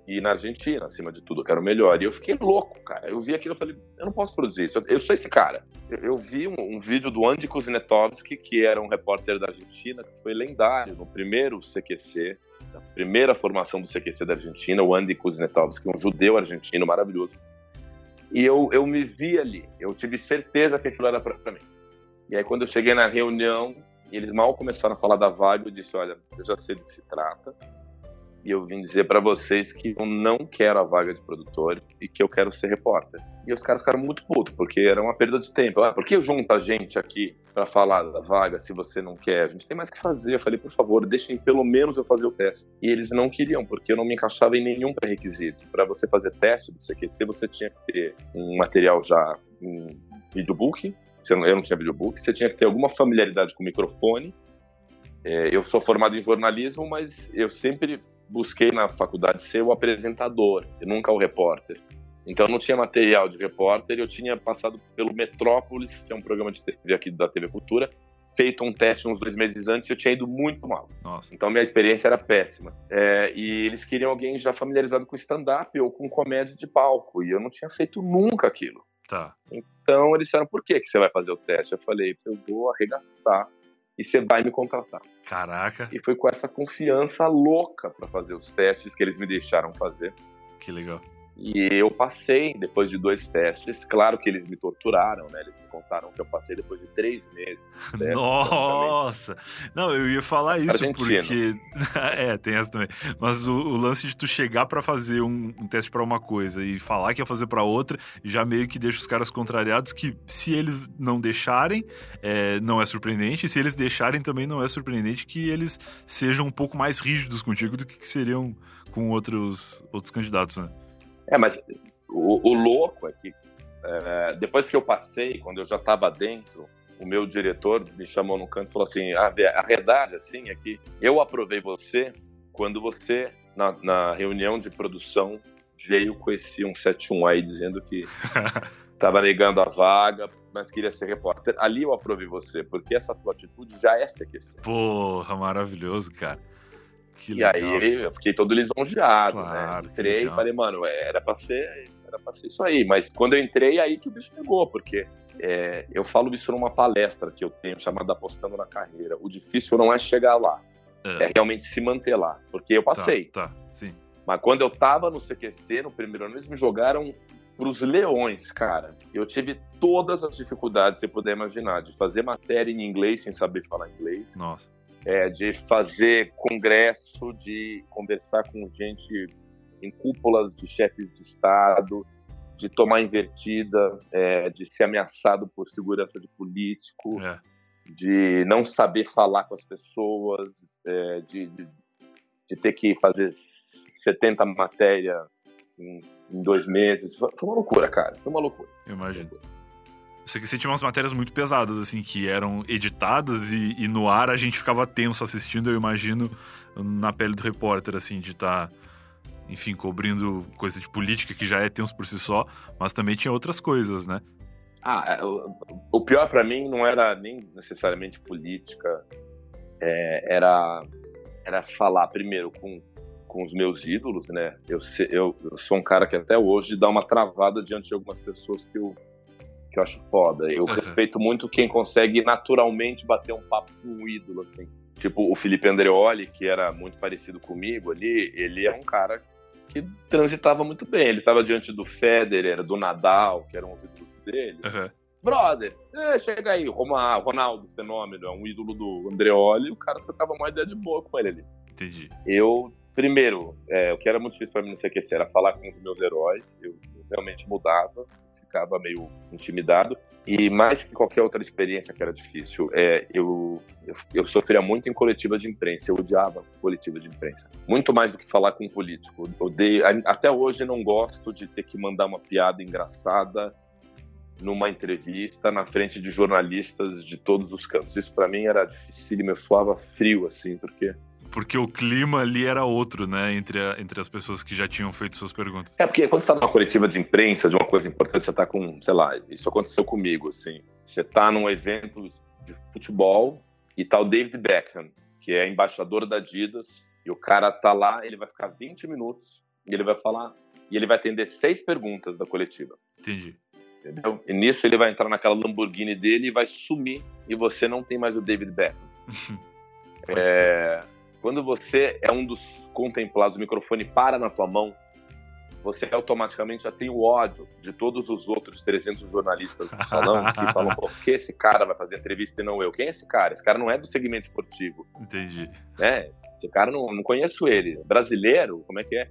e na Argentina, acima de tudo, que era o melhor. E eu fiquei louco, cara. Eu vi aquilo e falei, eu não posso produzir isso. Eu, sou esse cara. Eu, eu vi um, um, vídeo do Andy Kuznetsovski, que era um repórter da Argentina, que foi lendário no primeiro CQC, na primeira formação do CQC da Argentina, o Andy Kuznetsovski, um judeu argentino maravilhoso e eu, eu me vi ali, eu tive certeza que aquilo era para mim. E aí, quando eu cheguei na reunião, eles mal começaram a falar da vaga, eu disse: Olha, eu já sei do que se trata, e eu vim dizer para vocês que eu não quero a vaga de produtor e que eu quero ser repórter. E os caras ficaram muito putos, porque era uma perda de tempo. Ah, por que junta a gente aqui para falar da vaga se você não quer? A gente tem mais que fazer. Eu falei, por favor, deixem pelo menos eu fazer o teste. E eles não queriam, porque eu não me encaixava em nenhum pré-requisito. Para você fazer teste do CQC, você tinha que ter um material já em videobook. Eu não tinha videobook. Você tinha que ter alguma familiaridade com o microfone. É, eu sou formado em jornalismo, mas eu sempre busquei na faculdade ser o apresentador, e nunca o repórter. Então não tinha material de repórter, eu tinha passado pelo Metrópolis, que é um programa de TV aqui da TV Cultura, feito um teste uns dois meses antes e eu tinha ido muito mal. Nossa. Então minha experiência era péssima. É, e eles queriam alguém já familiarizado com stand-up ou com comédia de palco, e eu não tinha feito nunca aquilo. Tá. Então eles disseram, por que, que você vai fazer o teste? Eu falei, eu vou arregaçar e você vai me contratar. Caraca. E foi com essa confiança louca para fazer os testes que eles me deixaram fazer. Que legal. E eu passei depois de dois testes. Claro que eles me torturaram, né? Eles me contaram que eu passei depois de três meses. Testes, Nossa! Não, eu ia falar isso porque. [LAUGHS] é, tem essa também. Mas o, o lance de tu chegar para fazer um, um teste para uma coisa e falar que ia fazer para outra, já meio que deixa os caras contrariados. Que se eles não deixarem, é, não é surpreendente. E se eles deixarem, também não é surpreendente que eles sejam um pouco mais rígidos contigo do que seriam com outros, outros candidatos, né? É, mas o, o louco é que é, depois que eu passei, quando eu já estava dentro, o meu diretor me chamou no canto e falou assim: a, a verdade assim é que eu aprovei você quando você na, na reunião de produção, veio com esse 171 aí dizendo que [LAUGHS] estava negando a vaga, mas queria ser repórter. Ali eu aprovei você, porque essa tua atitude já é CQC. Porra, maravilhoso, cara. Que e legal. aí eu fiquei todo lisonjeado, né? claro, né? Entrei e falei, mano, era pra ser, era pra ser isso aí. Mas quando eu entrei, aí que o bicho pegou, porque é, eu falo isso numa palestra que eu tenho chamada Apostando na Carreira. O difícil não é chegar lá, é, é realmente se manter lá. Porque eu passei. Tá, tá, sim. Mas quando eu tava no CQC, no primeiro ano, eles me jogaram pros leões, cara. Eu tive todas as dificuldades que você puder imaginar, de fazer matéria em inglês sem saber falar inglês. Nossa. É, de fazer congresso, de conversar com gente em cúpulas de chefes de Estado, de tomar invertida, é, de ser ameaçado por segurança de político, é. de não saber falar com as pessoas, é, de, de, de, ter que fazer 70 matérias em, em, dois meses. Foi uma loucura, cara. Foi uma loucura. Eu Você que você tinha umas matérias muito pesadas, assim, que eram editadas e, e, no ar a gente ficava tenso assistindo, eu imagino, na pele do repórter, assim, de estar. Tá enfim, cobrindo coisa de política que já é tenso por si só, mas também tinha outras coisas, né? Ah, é, o, pior para mim não era nem necessariamente política, é, era, era falar primeiro com, com os meus ídolos, né? Eu, eu, eu sou um cara que até hoje dá uma travada diante de algumas pessoas que eu, que eu acho foda. Eu uhum. respeito muito quem consegue naturalmente bater um papo com um ídolo, assim. Tipo o Felipe Andreoli, que era muito parecido comigo ali, ele é um cara que transitava muito bem. Ele estava diante do Federer, do Nadal, que eram os ídolos dele. Uhum. Brother, é, chega aí, Ronaldo, Ronaldo, fenômeno, é um ídolo do Andreoli, o cara trocava uma ideia de boa com ele ali. Entendi. Eu, primeiro, é, o que era muito difícil para mim no CQC era falar com os meus heróis, eu, eu realmente mudava, ficava meio intimidado. E mais que qualquer outra experiência que era difícil, é, eu, eu, eu, sofria muito em coletiva de imprensa, eu odiava coletiva de imprensa. Muito mais do que falar com um político. Odeio, até hoje não gosto de ter que mandar uma piada engraçada numa entrevista na frente de jornalistas de todos os campos. Isso para mim era difícil, me suava frio, assim, porque porque o clima ali era outro, né? Entre, a, entre as pessoas que já tinham feito suas perguntas. É, porque quando você tá numa coletiva de imprensa, de uma coisa importante, você tá com, sei lá, isso aconteceu comigo, assim. Você tá num evento de futebol e tá o David Beckham, que é embaixador da Adidas, e o cara tá lá, ele vai ficar 20 minutos e ele vai falar, e ele vai atender seis perguntas da coletiva. Entendi. Entendeu? E nisso ele vai entrar naquela Lamborghini dele e vai sumir, e você não tem mais o David Beckham. [LAUGHS] é quando você é um dos contemplados, o microfone para na tua mão, você automaticamente já tem o ódio de todos os outros 300 jornalistas do salão que [LAUGHS] falam, por que esse cara vai fazer entrevista e não eu? Quem é esse cara? Esse cara não é do segmento esportivo. Entendi. Né? Esse cara, não, não conheço ele. Brasileiro, como é que é?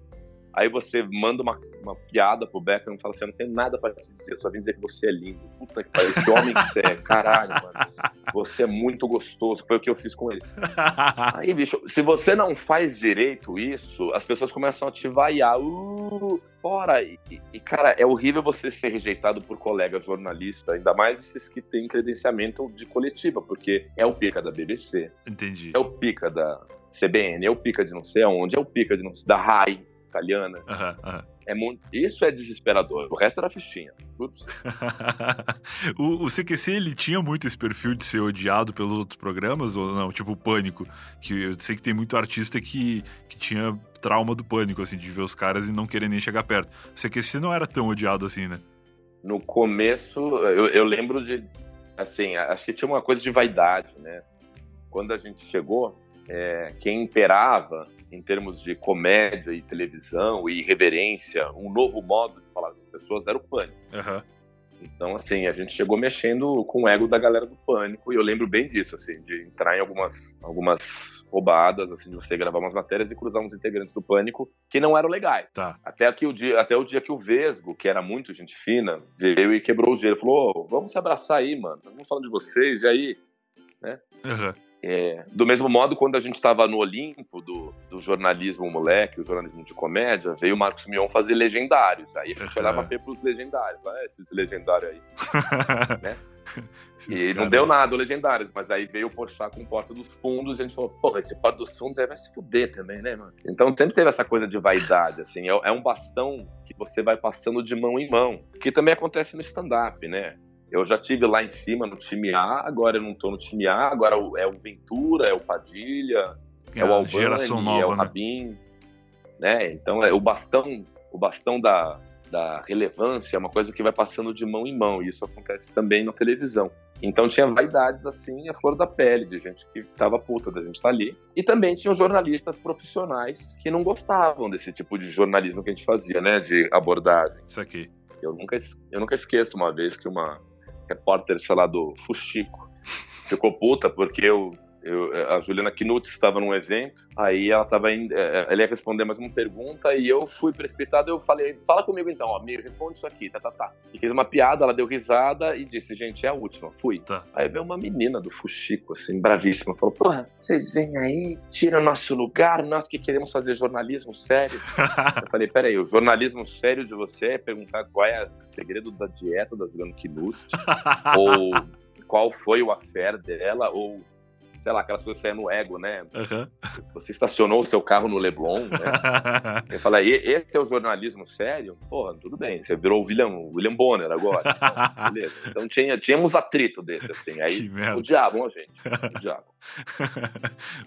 Aí você manda uma, uma piada pro Beckham e fala assim: Eu não tenho nada pra te dizer, só vim dizer que você é lindo. Puta que pariu, que homem que você é. Caralho, mano. [LAUGHS] Você é muito gostoso. Foi o que eu fiz com ele. [LAUGHS] Aí, bicho, se você não faz direito isso, as pessoas começam a te vaiar. Uh, fora. E, e, cara, é horrível você ser rejeitado por colega jornalista, ainda mais esses que têm credenciamento de coletiva, porque é o pica da BBC. Entendi. É o pica da CBN, é o pica de não sei aonde, é o pica de não sei da RAI italiana. Uhum, uhum. É muito, isso é desesperador. O resto era fichinha. [LAUGHS] o, o CQC ele tinha muito esse perfil de ser odiado pelos outros programas ou não? Tipo o Pânico, que eu sei que tem muito artista que, que tinha trauma do Pânico, assim, de ver os caras e não querer nem chegar perto. O CQC não era tão odiado assim, né? No começo, eu, eu lembro de, assim, acho que tinha uma coisa de vaidade, né? Quando a gente chegou, é, quem imperava em termos de comédia e televisão e irreverência, um novo modo de falar com as pessoas era o pânico. Uhum. Então, assim, a gente chegou mexendo com o ego da galera do pânico e eu lembro bem disso, assim, de entrar em algumas, algumas roubadas, assim, de você gravar umas matérias e cruzar uns integrantes do pânico que não eram legais. Tá. Até, aqui o dia, até o dia que o Vesgo, que era muito gente fina, veio e quebrou o gelo. Falou: oh, vamos se abraçar aí, mano. Vamos falar de vocês, e aí? Né? Uhum. É, do mesmo modo, quando a gente estava no Olimpo do, do, jornalismo moleque, o jornalismo de comédia, veio o Marcos Mion fazer legendários. Aí a gente uhum. olhava pelos legendários, ah, esses legendários aí. [LAUGHS] né? E não deu nada o Legendários, mas aí veio o Porchat com Porta dos Fundos e a gente falou, pô, esse Porta dos Fundos aí vai se fuder também, né, mano? Então sempre teve essa coisa de vaidade, assim, é, é um bastão que você vai passando de mão em mão, que também acontece no stand-up, né? Eu já tive lá em cima no time A, agora eu não tô no time A, agora é o Ventura, é o Padilha, é, é o Albani, geração nova, é o né? Rabin, né? Então é o bastão, o bastão da, da relevância é uma coisa que vai passando de mão em mão, e isso acontece também na televisão. Então tinha vaidades assim, a flor da pele, de gente que tava puta da gente estar tá ali. E também tinham jornalistas profissionais que não gostavam desse tipo de jornalismo que a gente fazia, né? De abordagem. Isso aqui. Eu nunca, eu nunca esqueço uma vez que uma repórter, sei lá, do Fuxico, ficou puta porque eu eu, a Juliana Knutz estava num evento, aí ela estava indo, é, ela ia responder mais uma pergunta e eu fui precipitado, eu falei, fala comigo então, ó, me responde isso aqui, tá, tá, tá. E fiz uma piada, ela deu risada e disse, gente, é a última, fui. Tá. Aí veio uma menina do Fuxico, assim, bravíssima, falou, porra, vocês vêm aí, tiram nosso lugar, nós que queremos fazer jornalismo sério. [LAUGHS] eu falei, peraí, o jornalismo sério de você é perguntar qual é o segredo da dieta da Juliana Knutz, [LAUGHS] ou qual foi o affair dela, ou sei lá, aquelas coisas que no ego, né? Uhum. Você estacionou o seu carro no Leblon, né? [LAUGHS] Eu falei, esse é o jornalismo sério? Porra, tudo bem, você virou o William, William Bonner agora. [LAUGHS] Então, beleza. Então tinha, tínhamos atrito desse, assim. Aí o diabo, a gente. [LAUGHS] O diabo.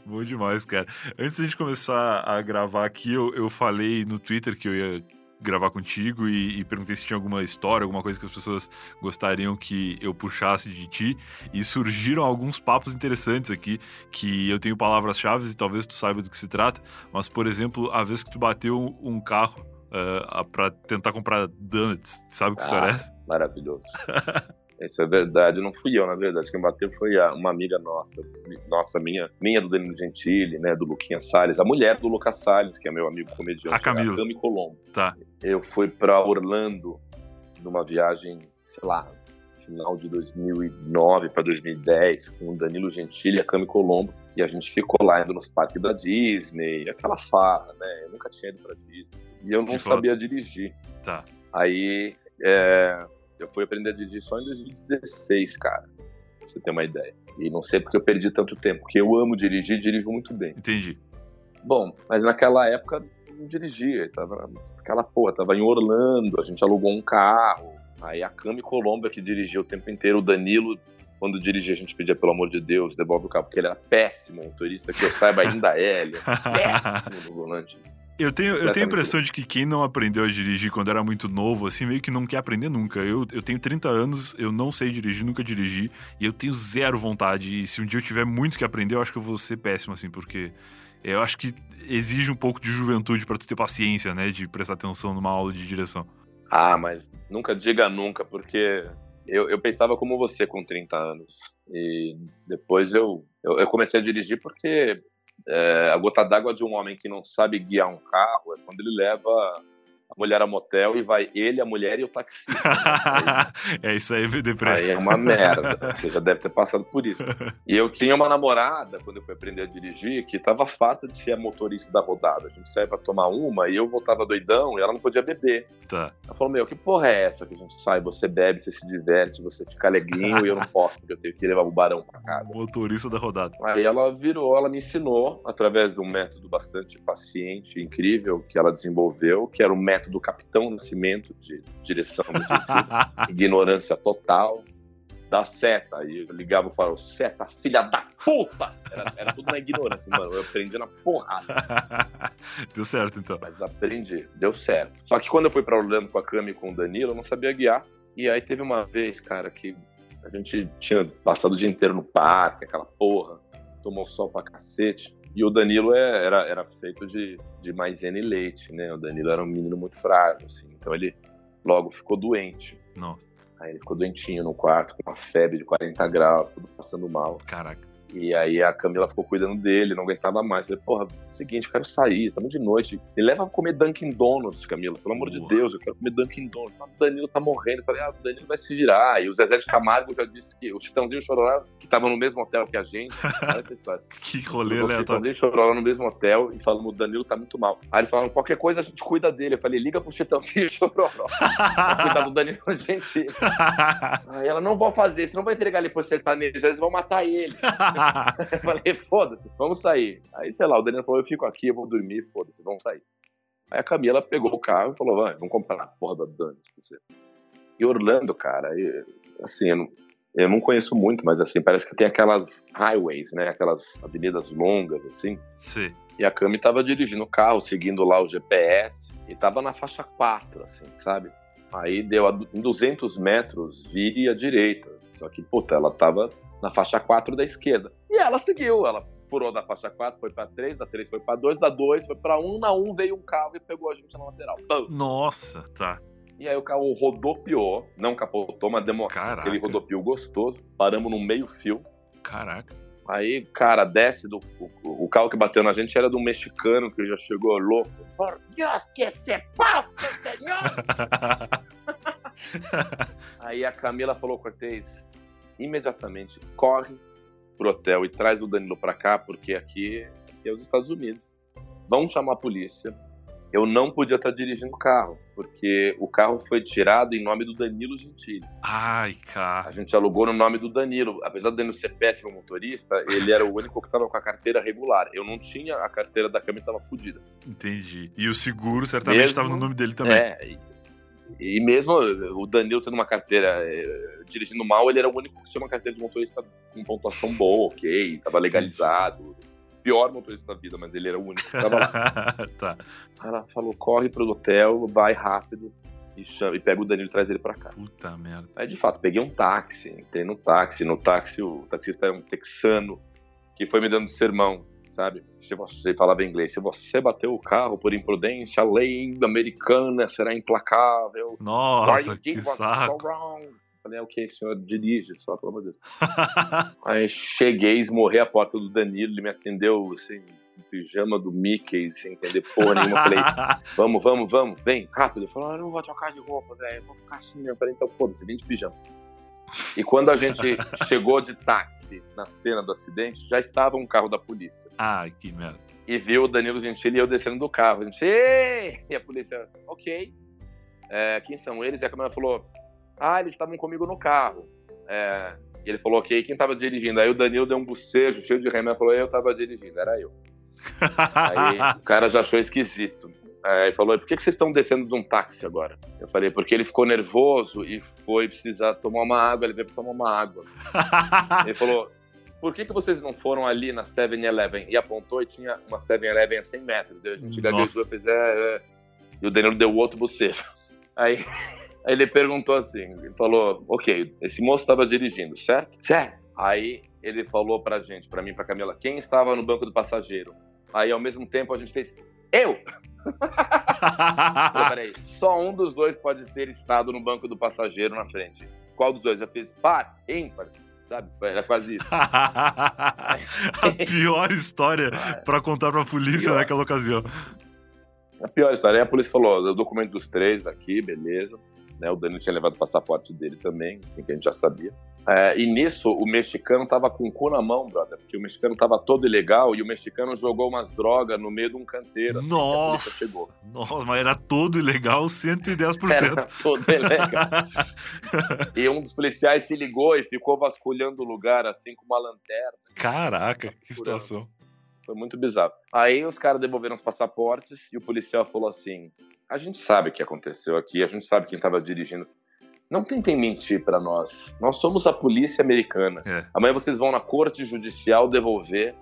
Bom demais, cara. Antes de a gente começar a gravar aqui, eu, eu falei no Twitter que eu ia gravar contigo e, e, perguntei se tinha alguma história, alguma coisa que as pessoas gostariam que eu puxasse de ti. E surgiram alguns papos interessantes aqui, que eu tenho palavras-chave e talvez tu saiba do que se trata. Mas, por exemplo, a vez que tu bateu um carro uh, ah, para tentar comprar donuts, sabe que ah, história é essa? Maravilhoso. [LAUGHS] Isso é verdade, não fui eu, na verdade. Quem bateu foi a, uma amiga nossa, nossa, minha, minha do Danilo Gentili, né, do Luquinha Salles, a mulher do Lucas Salles, que é meu amigo comediante, a Camila. A Cami Colombo. Tá. Eu fui para Orlando numa viagem, sei lá, final de 2009 para 2010, com o Danilo Gentili e a Cami Colombo, e a gente ficou lá indo nos parques da Disney, aquela farra, né? Eu nunca tinha ido para Disney. E eu não sabia dirigir. Tá. Aí é, eu fui aprender a dirigir só em 2016, cara. Pra você ter uma ideia. E não sei porque eu perdi tanto tempo, porque eu amo dirigir e dirijo muito bem. Entendi. Bom, mas naquela época não dirigia. Tava, aquela porra, tava em Orlando, a gente alugou um carro. Aí a Cami Colombo que dirigia o tempo inteiro, o Danilo quando dirigia, a gente pedia, pelo amor de Deus, devolve o carro, porque ele era péssimo motorista, que eu saiba ainda é, ele é [LAUGHS] péssimo no volante. Eu tenho, eu tenho a impressão de que quem não aprendeu a dirigir quando era muito novo, assim, meio que não quer aprender nunca. Eu, eu tenho 30 anos, eu não sei dirigir, nunca dirigi, e eu tenho zero vontade. E se um dia eu tiver muito que aprender, eu acho que eu vou ser péssimo, assim, porque eu acho que exige um pouco de juventude para tu ter paciência, né, de prestar atenção numa aula de direção. Ah, mas nunca diga nunca, porque eu, eu pensava como você com 30 anos. E depois eu, eu, eu comecei a dirigir porque é, a gota d'água de um homem que não sabe guiar um carro é quando ele leva a mulher ao motel e vai ele, a mulher e o taxista. [LAUGHS] é isso aí, Depré. Aí é uma merda. Você já deve ter passado por isso. E eu tinha uma namorada, quando eu fui aprender a dirigir, que tava farta de ser a motorista da rodada. A gente saía pra tomar uma e eu voltava doidão e ela não podia beber. Tá. Ela falou, meu, que porra é essa que a gente sai, você bebe, você se diverte, você fica alegrinho e eu não posso, porque eu tenho que levar o barão pra casa. Motorista da rodada. Aí ela virou, ela me ensinou, através de um método bastante paciente, incrível, que ela desenvolveu, que era o método método Capitão Nascimento de direção [LAUGHS] ignorância total, da seta. Aí eu ligava e falava, seta, filha da puta! Era, era tudo na ignorância, mano. Eu aprendi na porrada. [LAUGHS] deu certo, então. Mas aprendi, deu certo. Só que quando eu fui pra Orlando com a Cami e com o Danilo, eu não sabia guiar. E aí teve uma vez, cara, que a gente tinha passado o dia inteiro no parque, aquela porra, tomou sol pra cacete. E o Danilo é, era, era feito de, de maisena e leite, né? O Danilo era um menino muito frágil, assim. Então ele logo ficou doente. Nossa. Aí ele ficou doentinho no quarto, com uma febre de 40 graus, tudo passando mal. Caraca. E aí a Camila ficou cuidando dele, não aguentava mais. Eu falei, porra, seguinte, eu quero sair, estamos de noite. Me leva a comer Dunkin' Donuts, Camila, pelo amor de Boa. Deus, eu quero comer Dunkin' Donuts. Ah, O Danilo tá morrendo. Eu falei, ah, o Danilo vai se virar. E o Zezé de Camargo já disse que o Chitãozinho e o Chororó, que estavam no mesmo hotel que a gente. Olha essa história. [LAUGHS] Que rolê O aleatório. Chitãozinho e Chororó no mesmo hotel e falando, o Danilo tá muito mal. Aí eles falaram, qualquer coisa a gente cuida dele. Eu falei, liga pro Chitãozinho e Chororó. pra cuidar do Danilo [LAUGHS] Gentili. [LAUGHS] Aí ela, não vão fazer, senão vai entregar ele pro sertanejo, eles vão matar ele. Eu falei, foda-se, vamos sair. Aí, sei lá, o Danilo falou, eu fico aqui, eu vou dormir, foda-se, vamos sair. Aí a Camila pegou o carro e falou, vai, vamos comprar a porra da Dani pra você. E Orlando, cara, assim, eu não, eu não conheço muito, mas assim, parece que tem aquelas highways, né, aquelas avenidas longas, assim. Sim. E a Cami tava dirigindo o carro, seguindo lá o GPS, e tava na faixa 4, assim, sabe? Aí deu a, em 200 metros, vire à direita. Só que, puta, ela tava na faixa 4 da esquerda. E ela seguiu, ela furou da faixa 4, foi pra 3, da 3 foi pra 2, da 2 foi pra 1, na 1 veio um carro e pegou a gente na lateral. Pum. Nossa, tá. E aí o carro rodopiou, não capotou, mas uma- Caraca. aquele rodopio gostoso. Paramos no meio fio. Caraca. Aí, cara, desce do. O, o carro que bateu na gente era do mexicano, que já chegou louco. Por Dios, que se pasa, senhor? [LAUGHS] Aí a Camila falou, Cortez, imediatamente corre pro hotel e traz o Danilo pra cá, porque aqui, aqui é os Estados Unidos. Vão chamar a polícia. Eu não podia estar dirigindo o carro, porque o carro foi tirado em nome do Danilo Gentili. Ai, A cara. gente alugou no nome do Danilo. Apesar do Danilo ser péssimo motorista, ele era o único que estava com a carteira regular. Eu não tinha, a carteira da Camila estava fodida. Entendi. E o seguro certamente estava no nome dele também. É, e, mesmo o Danilo tendo uma carteira é, dirigindo mal, ele era o único que tinha uma carteira de motorista com pontuação boa, ok, tava legalizado. Pior motorista da vida, mas ele era o único que tava lá. [LAUGHS] tá. Ela falou: corre pro hotel, vai rápido e, chama, e pega o Danilo e traz ele pra cá. Puta merda. Aí de fato, peguei um táxi, entrei no táxi. No táxi, o taxista é um texano que foi me dando sermão, sabe? Se você falava inglês, se você bateu o carro por imprudência, a lei americana será implacável. Nossa, que saco. so wrong? Falei, ok, senhor, dirige, só pelo amor de Deus. [LAUGHS] Aí cheguei, esmorrei a porta do Danilo, ele me atendeu, assim, pijama do Mickey, sem entender porra nenhuma. Falei, [LAUGHS] vamos, vamos, vamos, vem, rápido. Falou, ah, eu não vou trocar de roupa, velho, vou ficar assim mesmo. Falei, então foda-se, vem de pijama. E quando a gente [LAUGHS] chegou de táxi na cena do acidente, já estava um carro da polícia. Ai, que merda. E viu o Danilo Gentili e eu descendo do carro. A gente, Ei! E a polícia, ok. É, quem são eles? E a câmera falou, ah, eles estavam comigo no carro. É, e ele falou, ok, quem estava dirigindo? Aí o Danilo deu um bocejo, cheio de remédio, falou, eu estava dirigindo, era eu. [LAUGHS] Aí o cara já achou esquisito. Aí falou, por que vocês estão descendo de um táxi agora? Eu falei, porque ele ficou nervoso e foi precisar tomar uma água, ele veio tomar uma água. [LAUGHS] Ele falou, por que, que vocês não foram ali na 7-Eleven? E apontou e tinha uma 7-Eleven a 100 metros. A gente gaguejou e fez, é, é. E o Danilo deu outro bocejo. Aí, [LAUGHS] aí ele perguntou assim, ele falou, ok, esse moço estava dirigindo, certo? Certo. Aí ele falou pra gente, pra mim pra Camila, quem estava no banco do passageiro? Aí ao mesmo tempo a gente fez, eu! [LAUGHS] Falei, peraí, só um dos dois pode ter estado no banco do passageiro na frente. Qual dos dois? Eu fiz par, ímpar, sabe? Era quase isso. [LAUGHS] a pior história pra contar pra polícia Pior. naquela ocasião. A pior história, aí a polícia falou, o documento dos três daqui, beleza. Né, o Danilo tinha levado o passaporte dele também, assim, que a gente já sabia. É, e nisso, o mexicano tava com o cu na mão, brother, porque o mexicano tava todo ilegal e o mexicano jogou umas drogas no meio de um canteiro, assim, Nossa, chegou. nossa, mas era todo ilegal, [LAUGHS] 110%. Era todo ilegal. [LAUGHS] E um dos policiais se ligou e ficou vasculhando o lugar, assim, com uma lanterna. Caraca, que situação. Foi muito bizarro. Aí os caras devolveram os passaportes e o policial falou assim: A gente sabe o que aconteceu aqui, a gente sabe quem estava dirigindo. Não tentem mentir para nós. Nós somos a polícia americana. É. Amanhã vocês vão na corte judicial devolver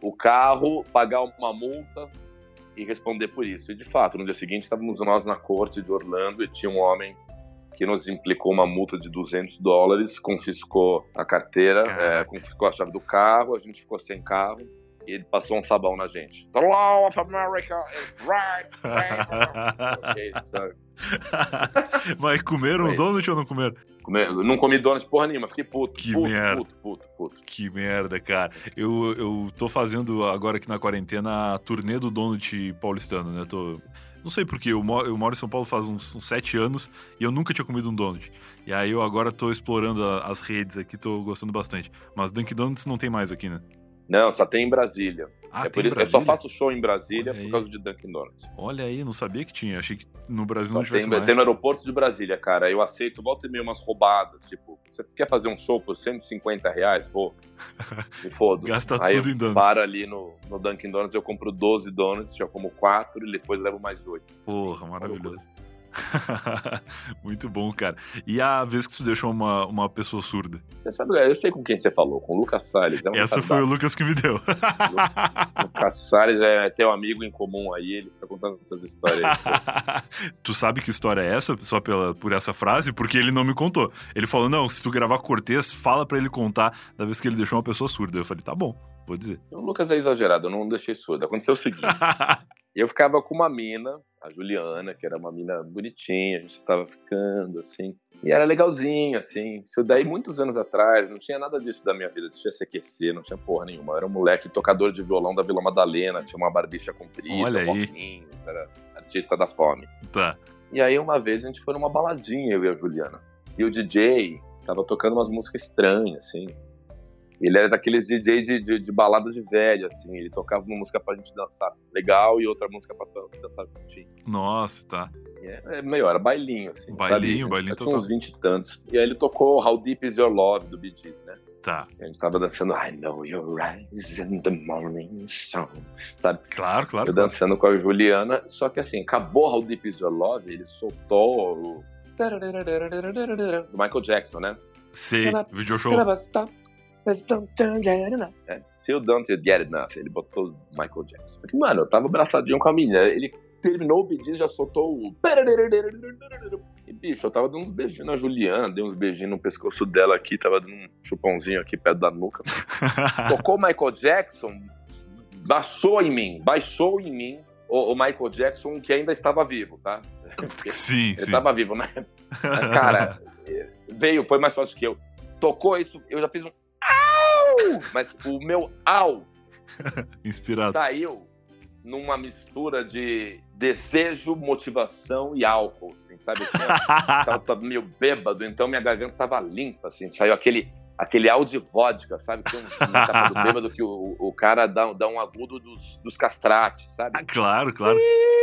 o carro, pagar uma multa e responder por isso. E de fato, no dia seguinte estávamos nós na corte de Orlando e tinha um homem que nos implicou uma multa de 200 dólares, confiscou a carteira, é, confiscou a chave do carro, a gente ficou sem carro e ele passou um sabão na gente. The law of America is right. [LAUGHS] [LAUGHS] Mas comeram o donut ou não comeram? Come- Não comi donut porra nenhuma, fiquei puto. Que puto, merda. puto, puto. puto. Que merda, cara. Eu, eu tô fazendo agora aqui na quarentena a turnê do Donut paulistano, né? Tô... Não sei porquê, eu moro, eu moro em São Paulo faz uns, uns sete anos e eu nunca tinha comido um donut. E aí eu agora tô explorando a- as redes aqui, tô gostando bastante. Mas Dunkin' Donuts não tem mais aqui, né? Não, só tem em Brasília. Ah, é por isso, eu Brasília? só faço show em Brasília Olha por aí. causa de Dunkin' Donuts. Olha aí, não sabia que tinha. Achei que no Brasil Só não tivesse tem, mais. tem no aeroporto de Brasília, cara. Eu aceito, volta e meia umas roubadas. Tipo, você quer fazer um show por 150 reais? Vou. [LAUGHS] Me fodo. Gasta Aí tudo eu em donuts. paro ali no, no Dunkin' Donuts, eu compro 12 donuts, já como 4 e depois levo mais 8. Porra, maravilhoso. [LAUGHS] Muito bom, cara. E a vez que tu deixou uma, uma pessoa surda? Você sabe, eu sei com quem você falou, com o Lucas Salles. É um Essa foi o Lucas que me deu. [LAUGHS] Lucas Salles é teu amigo em comum aí, ele fica contando essas histórias aí. [LAUGHS] tu sabe que história é essa, só pela, por essa frase? Porque ele não me contou. Ele falou: não, se tu gravar Cortez, fala pra ele contar da vez que ele deixou uma pessoa surda. Eu falei: tá bom, vou dizer. O Lucas é exagerado, eu não deixei surdo. Aconteceu o seguinte. Eu ficava com uma mina, a Juliana, que era uma mina bonitinha, a gente tava ficando, assim. E era legalzinho, assim. Isso daí muitos anos atrás, não tinha nada disso da minha vida, deixa se aquecer, não tinha porra nenhuma. Eu era um moleque tocador de violão da Vila Madalena, tinha uma barbicha comprida, Olha um aí. óculos, era artista da fome. tá. E aí uma vez a gente foi numa baladinha, eu e a Juliana. E o DJ tava tocando umas músicas estranhas, assim. Ele era daqueles DJ de, de, de balada de velho, assim. Ele tocava uma música pra gente dançar legal e outra música pra dançar juntinho. Nossa, tá. É, é melhor, era bailinho, assim. Bailinho, gente bailinho já Tinha total. uns 20 e tantos. E aí ele tocou How Deep Is Your Love, do Bee Gees, né? Tá. E a gente tava dançando I Know Your Eyes in the Morning Sun, sabe? Claro, claro. Eu dançando com a Juliana, só que assim, acabou How Deep Is Your Love, ele soltou o. Do Michael Jackson, né? Sei, video show. É, Still Don't Get Enough. Ele botou o Michael Jackson. Porque, mano, eu tava abraçadinho com a menina. Ele terminou o pedido já soltou o. E, bicho, eu tava dando uns beijinhos na Juliana, dei uns beijinhos no pescoço dela aqui, tava dando um chupãozinho aqui perto da nuca. [LAUGHS] Tocou o Michael Jackson, baixou em mim, baixou em mim o, o Michael Jackson que ainda estava vivo, tá? [LAUGHS] sim, Ele sim. tava vivo, né? Mas, Cara, [LAUGHS] veio, foi mais forte que eu. Tocou isso, eu já fiz um. Au! Mas o meu au [LAUGHS] Inspirado. saiu numa mistura de desejo, motivação e álcool, assim, sabe? Eu [LAUGHS] tava, tava meio bêbado, então minha garganta tava limpa, assim, saiu aquele. Aquele áudio de vodka, sabe? Tem um, do [LAUGHS] bêbado que o, o cara dá, dá um agudo dos, dos castrates, sabe? Ah, claro, claro.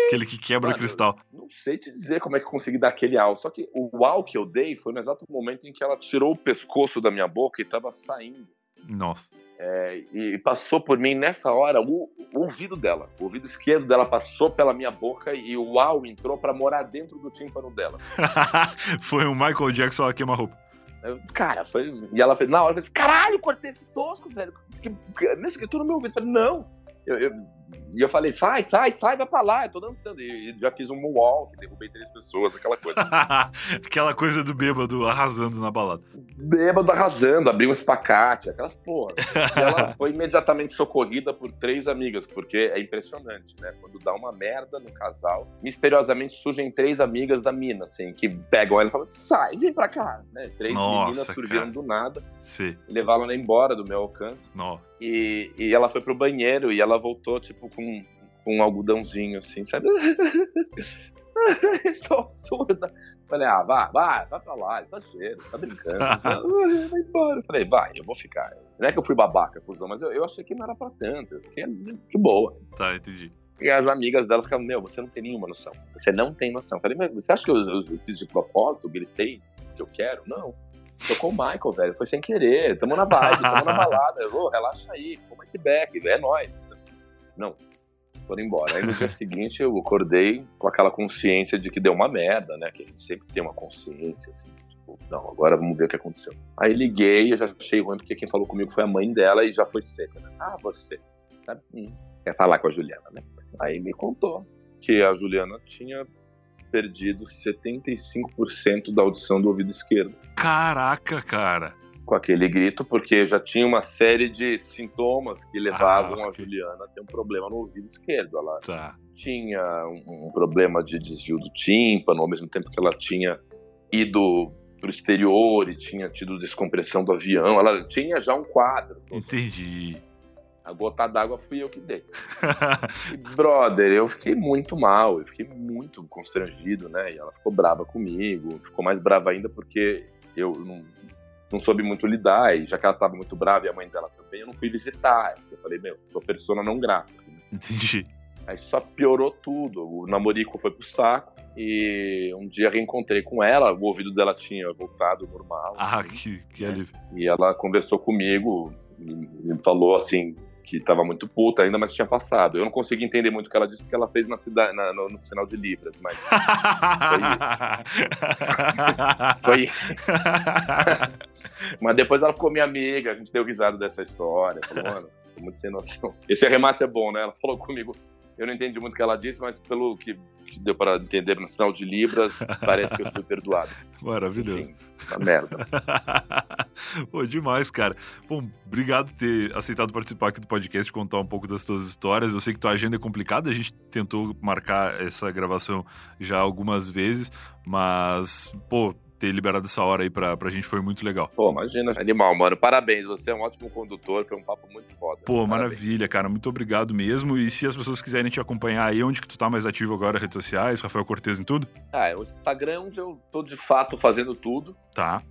Aquele que quebra Mano, o cristal. Não sei te dizer como é que eu consegui dar aquele au. Só que o au que eu dei foi no exato momento em que ela tirou o pescoço da minha boca e tava saindo. Nossa. É, e passou por mim nessa hora o, o ouvido dela. O ouvido esquerdo dela passou pela minha boca e o au entrou pra morar dentro do tímpano dela. [LAUGHS] Foi um Michael Jackson a queima-roupa. Cara, foi. E ela fez, na hora, eu falei, caralho, cortei esse tosco, velho. Que, que, que tu no meu ouvido. Eu falei, não. Eu, eu- e eu falei, sai, sai, sai, vai pra lá, eu tô dançando. E, já fiz um moonwalk, derrubei três pessoas, aquela coisa. [LAUGHS] Aquela coisa do bêbado arrasando na balada. Bêbado arrasando, abriu um espacate, aquelas porra. E ela [LAUGHS] foi imediatamente socorrida por três amigas, porque é impressionante, né? Quando dá uma merda no casal, misteriosamente surgem três amigas da mina, assim, que pegam ela e falam, sai, vem pra cá, né? Três Nossa, meninas surgiram cara. do nada, levaram ela embora do meu alcance. Nossa. E, e ela foi pro banheiro e ela voltou, tipo, com, com um algodãozinho, assim, sabe? [LAUGHS] Estou surda. Falei, ah, vai, vai, vai pra lá, exagero, tá brincando. [LAUGHS] vai embora. Eu Falei, vai, eu vou ficar. Não é que eu fui babaca, cuzão, mas eu, eu achei que não era pra tanto. Eu fiquei de boa. Tá, entendi. E as amigas dela ficavam, meu, você não tem nenhuma noção. Você não tem noção. Eu falei, mas você acha que eu, eu- eu fiz de propósito, gritei que eu quero? Não. Tocou o Michael, velho. Foi sem querer. Tamo na vibe, tamo na [LAUGHS] balada. Ô, relaxa aí, toma esse back, é nóis. Não. Foram embora. Aí no dia [LAUGHS] seguinte eu acordei com aquela consciência de que deu uma merda, né? Que a gente sempre tem uma consciência, assim. Tipo, não, agora vamos ver o que aconteceu. Aí liguei, eu já achei ruim, porque quem falou comigo foi a mãe dela e já foi seca, né? Ah, você. Sabe? Hum. Quer falar com a Juliana, né? Aí me contou que a Juliana tinha perdido 75% da audição do ouvido esquerdo Caraca, cara. Com aquele grito, porque já tinha uma série de sintomas que levavam Ah, a ok. Juliana a ter um problema no ouvido esquerdo. Ela Tá. tinha um, um problema de desvio do tímpano, ao mesmo tempo que ela tinha ido pro exterior e tinha tido descompressão do avião. Ela tinha já um quadro. Entendi. A gota d'água fui eu que dei. E, brother, eu fiquei muito mal, eu fiquei muito constrangido, né? E ela ficou brava comigo, ficou mais brava ainda porque eu não, não soube muito lidar, e já que ela estava muito brava e a mãe dela também, eu não fui visitar. Eu falei, meu, sou persona não grata. Entendi. Aí só piorou tudo. O namorico foi pro saco e um dia reencontrei com ela, o ouvido dela tinha voltado normal. Ah, assim, que, que alívio. e ela conversou comigo e me falou assim que estava muito puta ainda, mas tinha passado. Eu não consegui entender muito o que ela disse porque ela fez na cidade, na- no, no sinal de libras, mas [LAUGHS] foi. mas depois ela ficou minha amiga, a gente deu risada dessa história. Falou, mano, muito sem noção. Esse remate é bom, né? Ela falou comigo. Eu não entendi muito o que ela disse, mas pelo que que deu para entender no sinal de libras, [LAUGHS] parece que eu fui perdoado. Maravilhoso. Enfim, merda. [LAUGHS] Pô, demais, cara. Bom, obrigado por ter aceitado participar aqui do podcast, contar um pouco das tuas histórias. Eu sei que tua agenda é complicada, a gente tentou marcar essa gravação já algumas vezes, mas, pô, ter liberado essa hora aí pra, pra gente foi muito legal. Pô, imagina, animal, mano. Parabéns, você é um ótimo condutor, foi um papo muito foda. Pô, Parabéns. maravilha, cara. Muito obrigado mesmo. E se as pessoas quiserem te acompanhar aí, onde que tu tá mais ativo agora, redes sociais, Rafael Cortez em tudo? Ah, o Instagram é onde eu tô de fato fazendo tudo. Tá.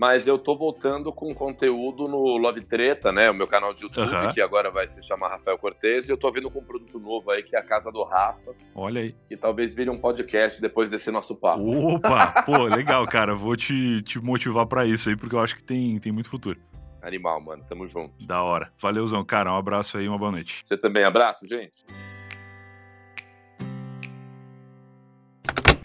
Mas eu tô voltando com conteúdo no Love Treta, né? O meu canal de YouTube, Aham. que agora vai se chamar Rafael Cortez. E eu tô vindo com um produto novo aí, que é a Casa do Rafa, Olha aí. que talvez vire um podcast depois desse nosso papo. Opa! Pô, legal, cara. Vou te, te motivar pra isso aí, porque eu acho que tem, tem muito futuro. Animal, mano. Tamo junto. Da hora. Valeuzão, cara. Um abraço aí, uma boa noite. Você também. Abraço, gente.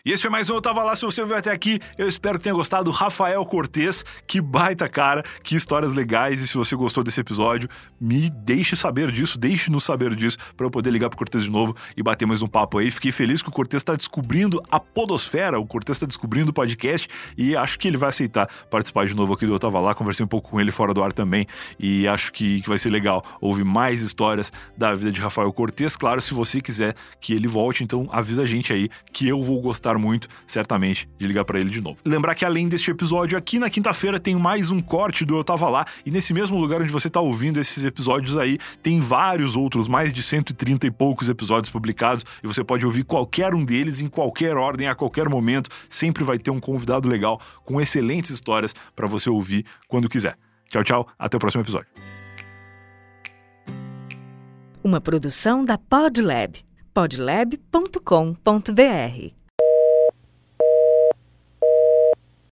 E esse foi mais um Eu Tava Lá. Se você veio até aqui, eu espero que tenha gostado. Rafael Cortez, que baita cara, que histórias legais. E se você gostou desse episódio, me deixe saber disso, deixe-nos saber disso, pra eu poder ligar pro Cortez de novo e bater mais um papo aí. Fiquei feliz que o Cortez tá descobrindo a Podosfera, o Cortez tá descobrindo o podcast e acho que ele vai aceitar participar de novo aqui do Eu Tava Lá. Conversei um pouco com ele fora do ar também e acho que, que vai ser legal ouvir mais histórias da vida de Rafael Cortez. Claro, se você quiser que ele volte, então avisa a gente aí que eu vou gostar muito, certamente, de ligar pra ele de novo. Lembrar que além deste episódio, aqui na quinta-feira tem mais um corte do Eu Tava Lá e nesse mesmo lugar onde você tá ouvindo esses episódios aí, tem vários outros, mais de 130 e poucos episódios publicados e você pode ouvir qualquer um deles em qualquer ordem, a qualquer momento. Sempre vai ter um convidado legal com excelentes histórias pra você ouvir quando quiser. Tchau, tchau. Até o próximo episódio. Uma produção da Podlab. podlab.com.br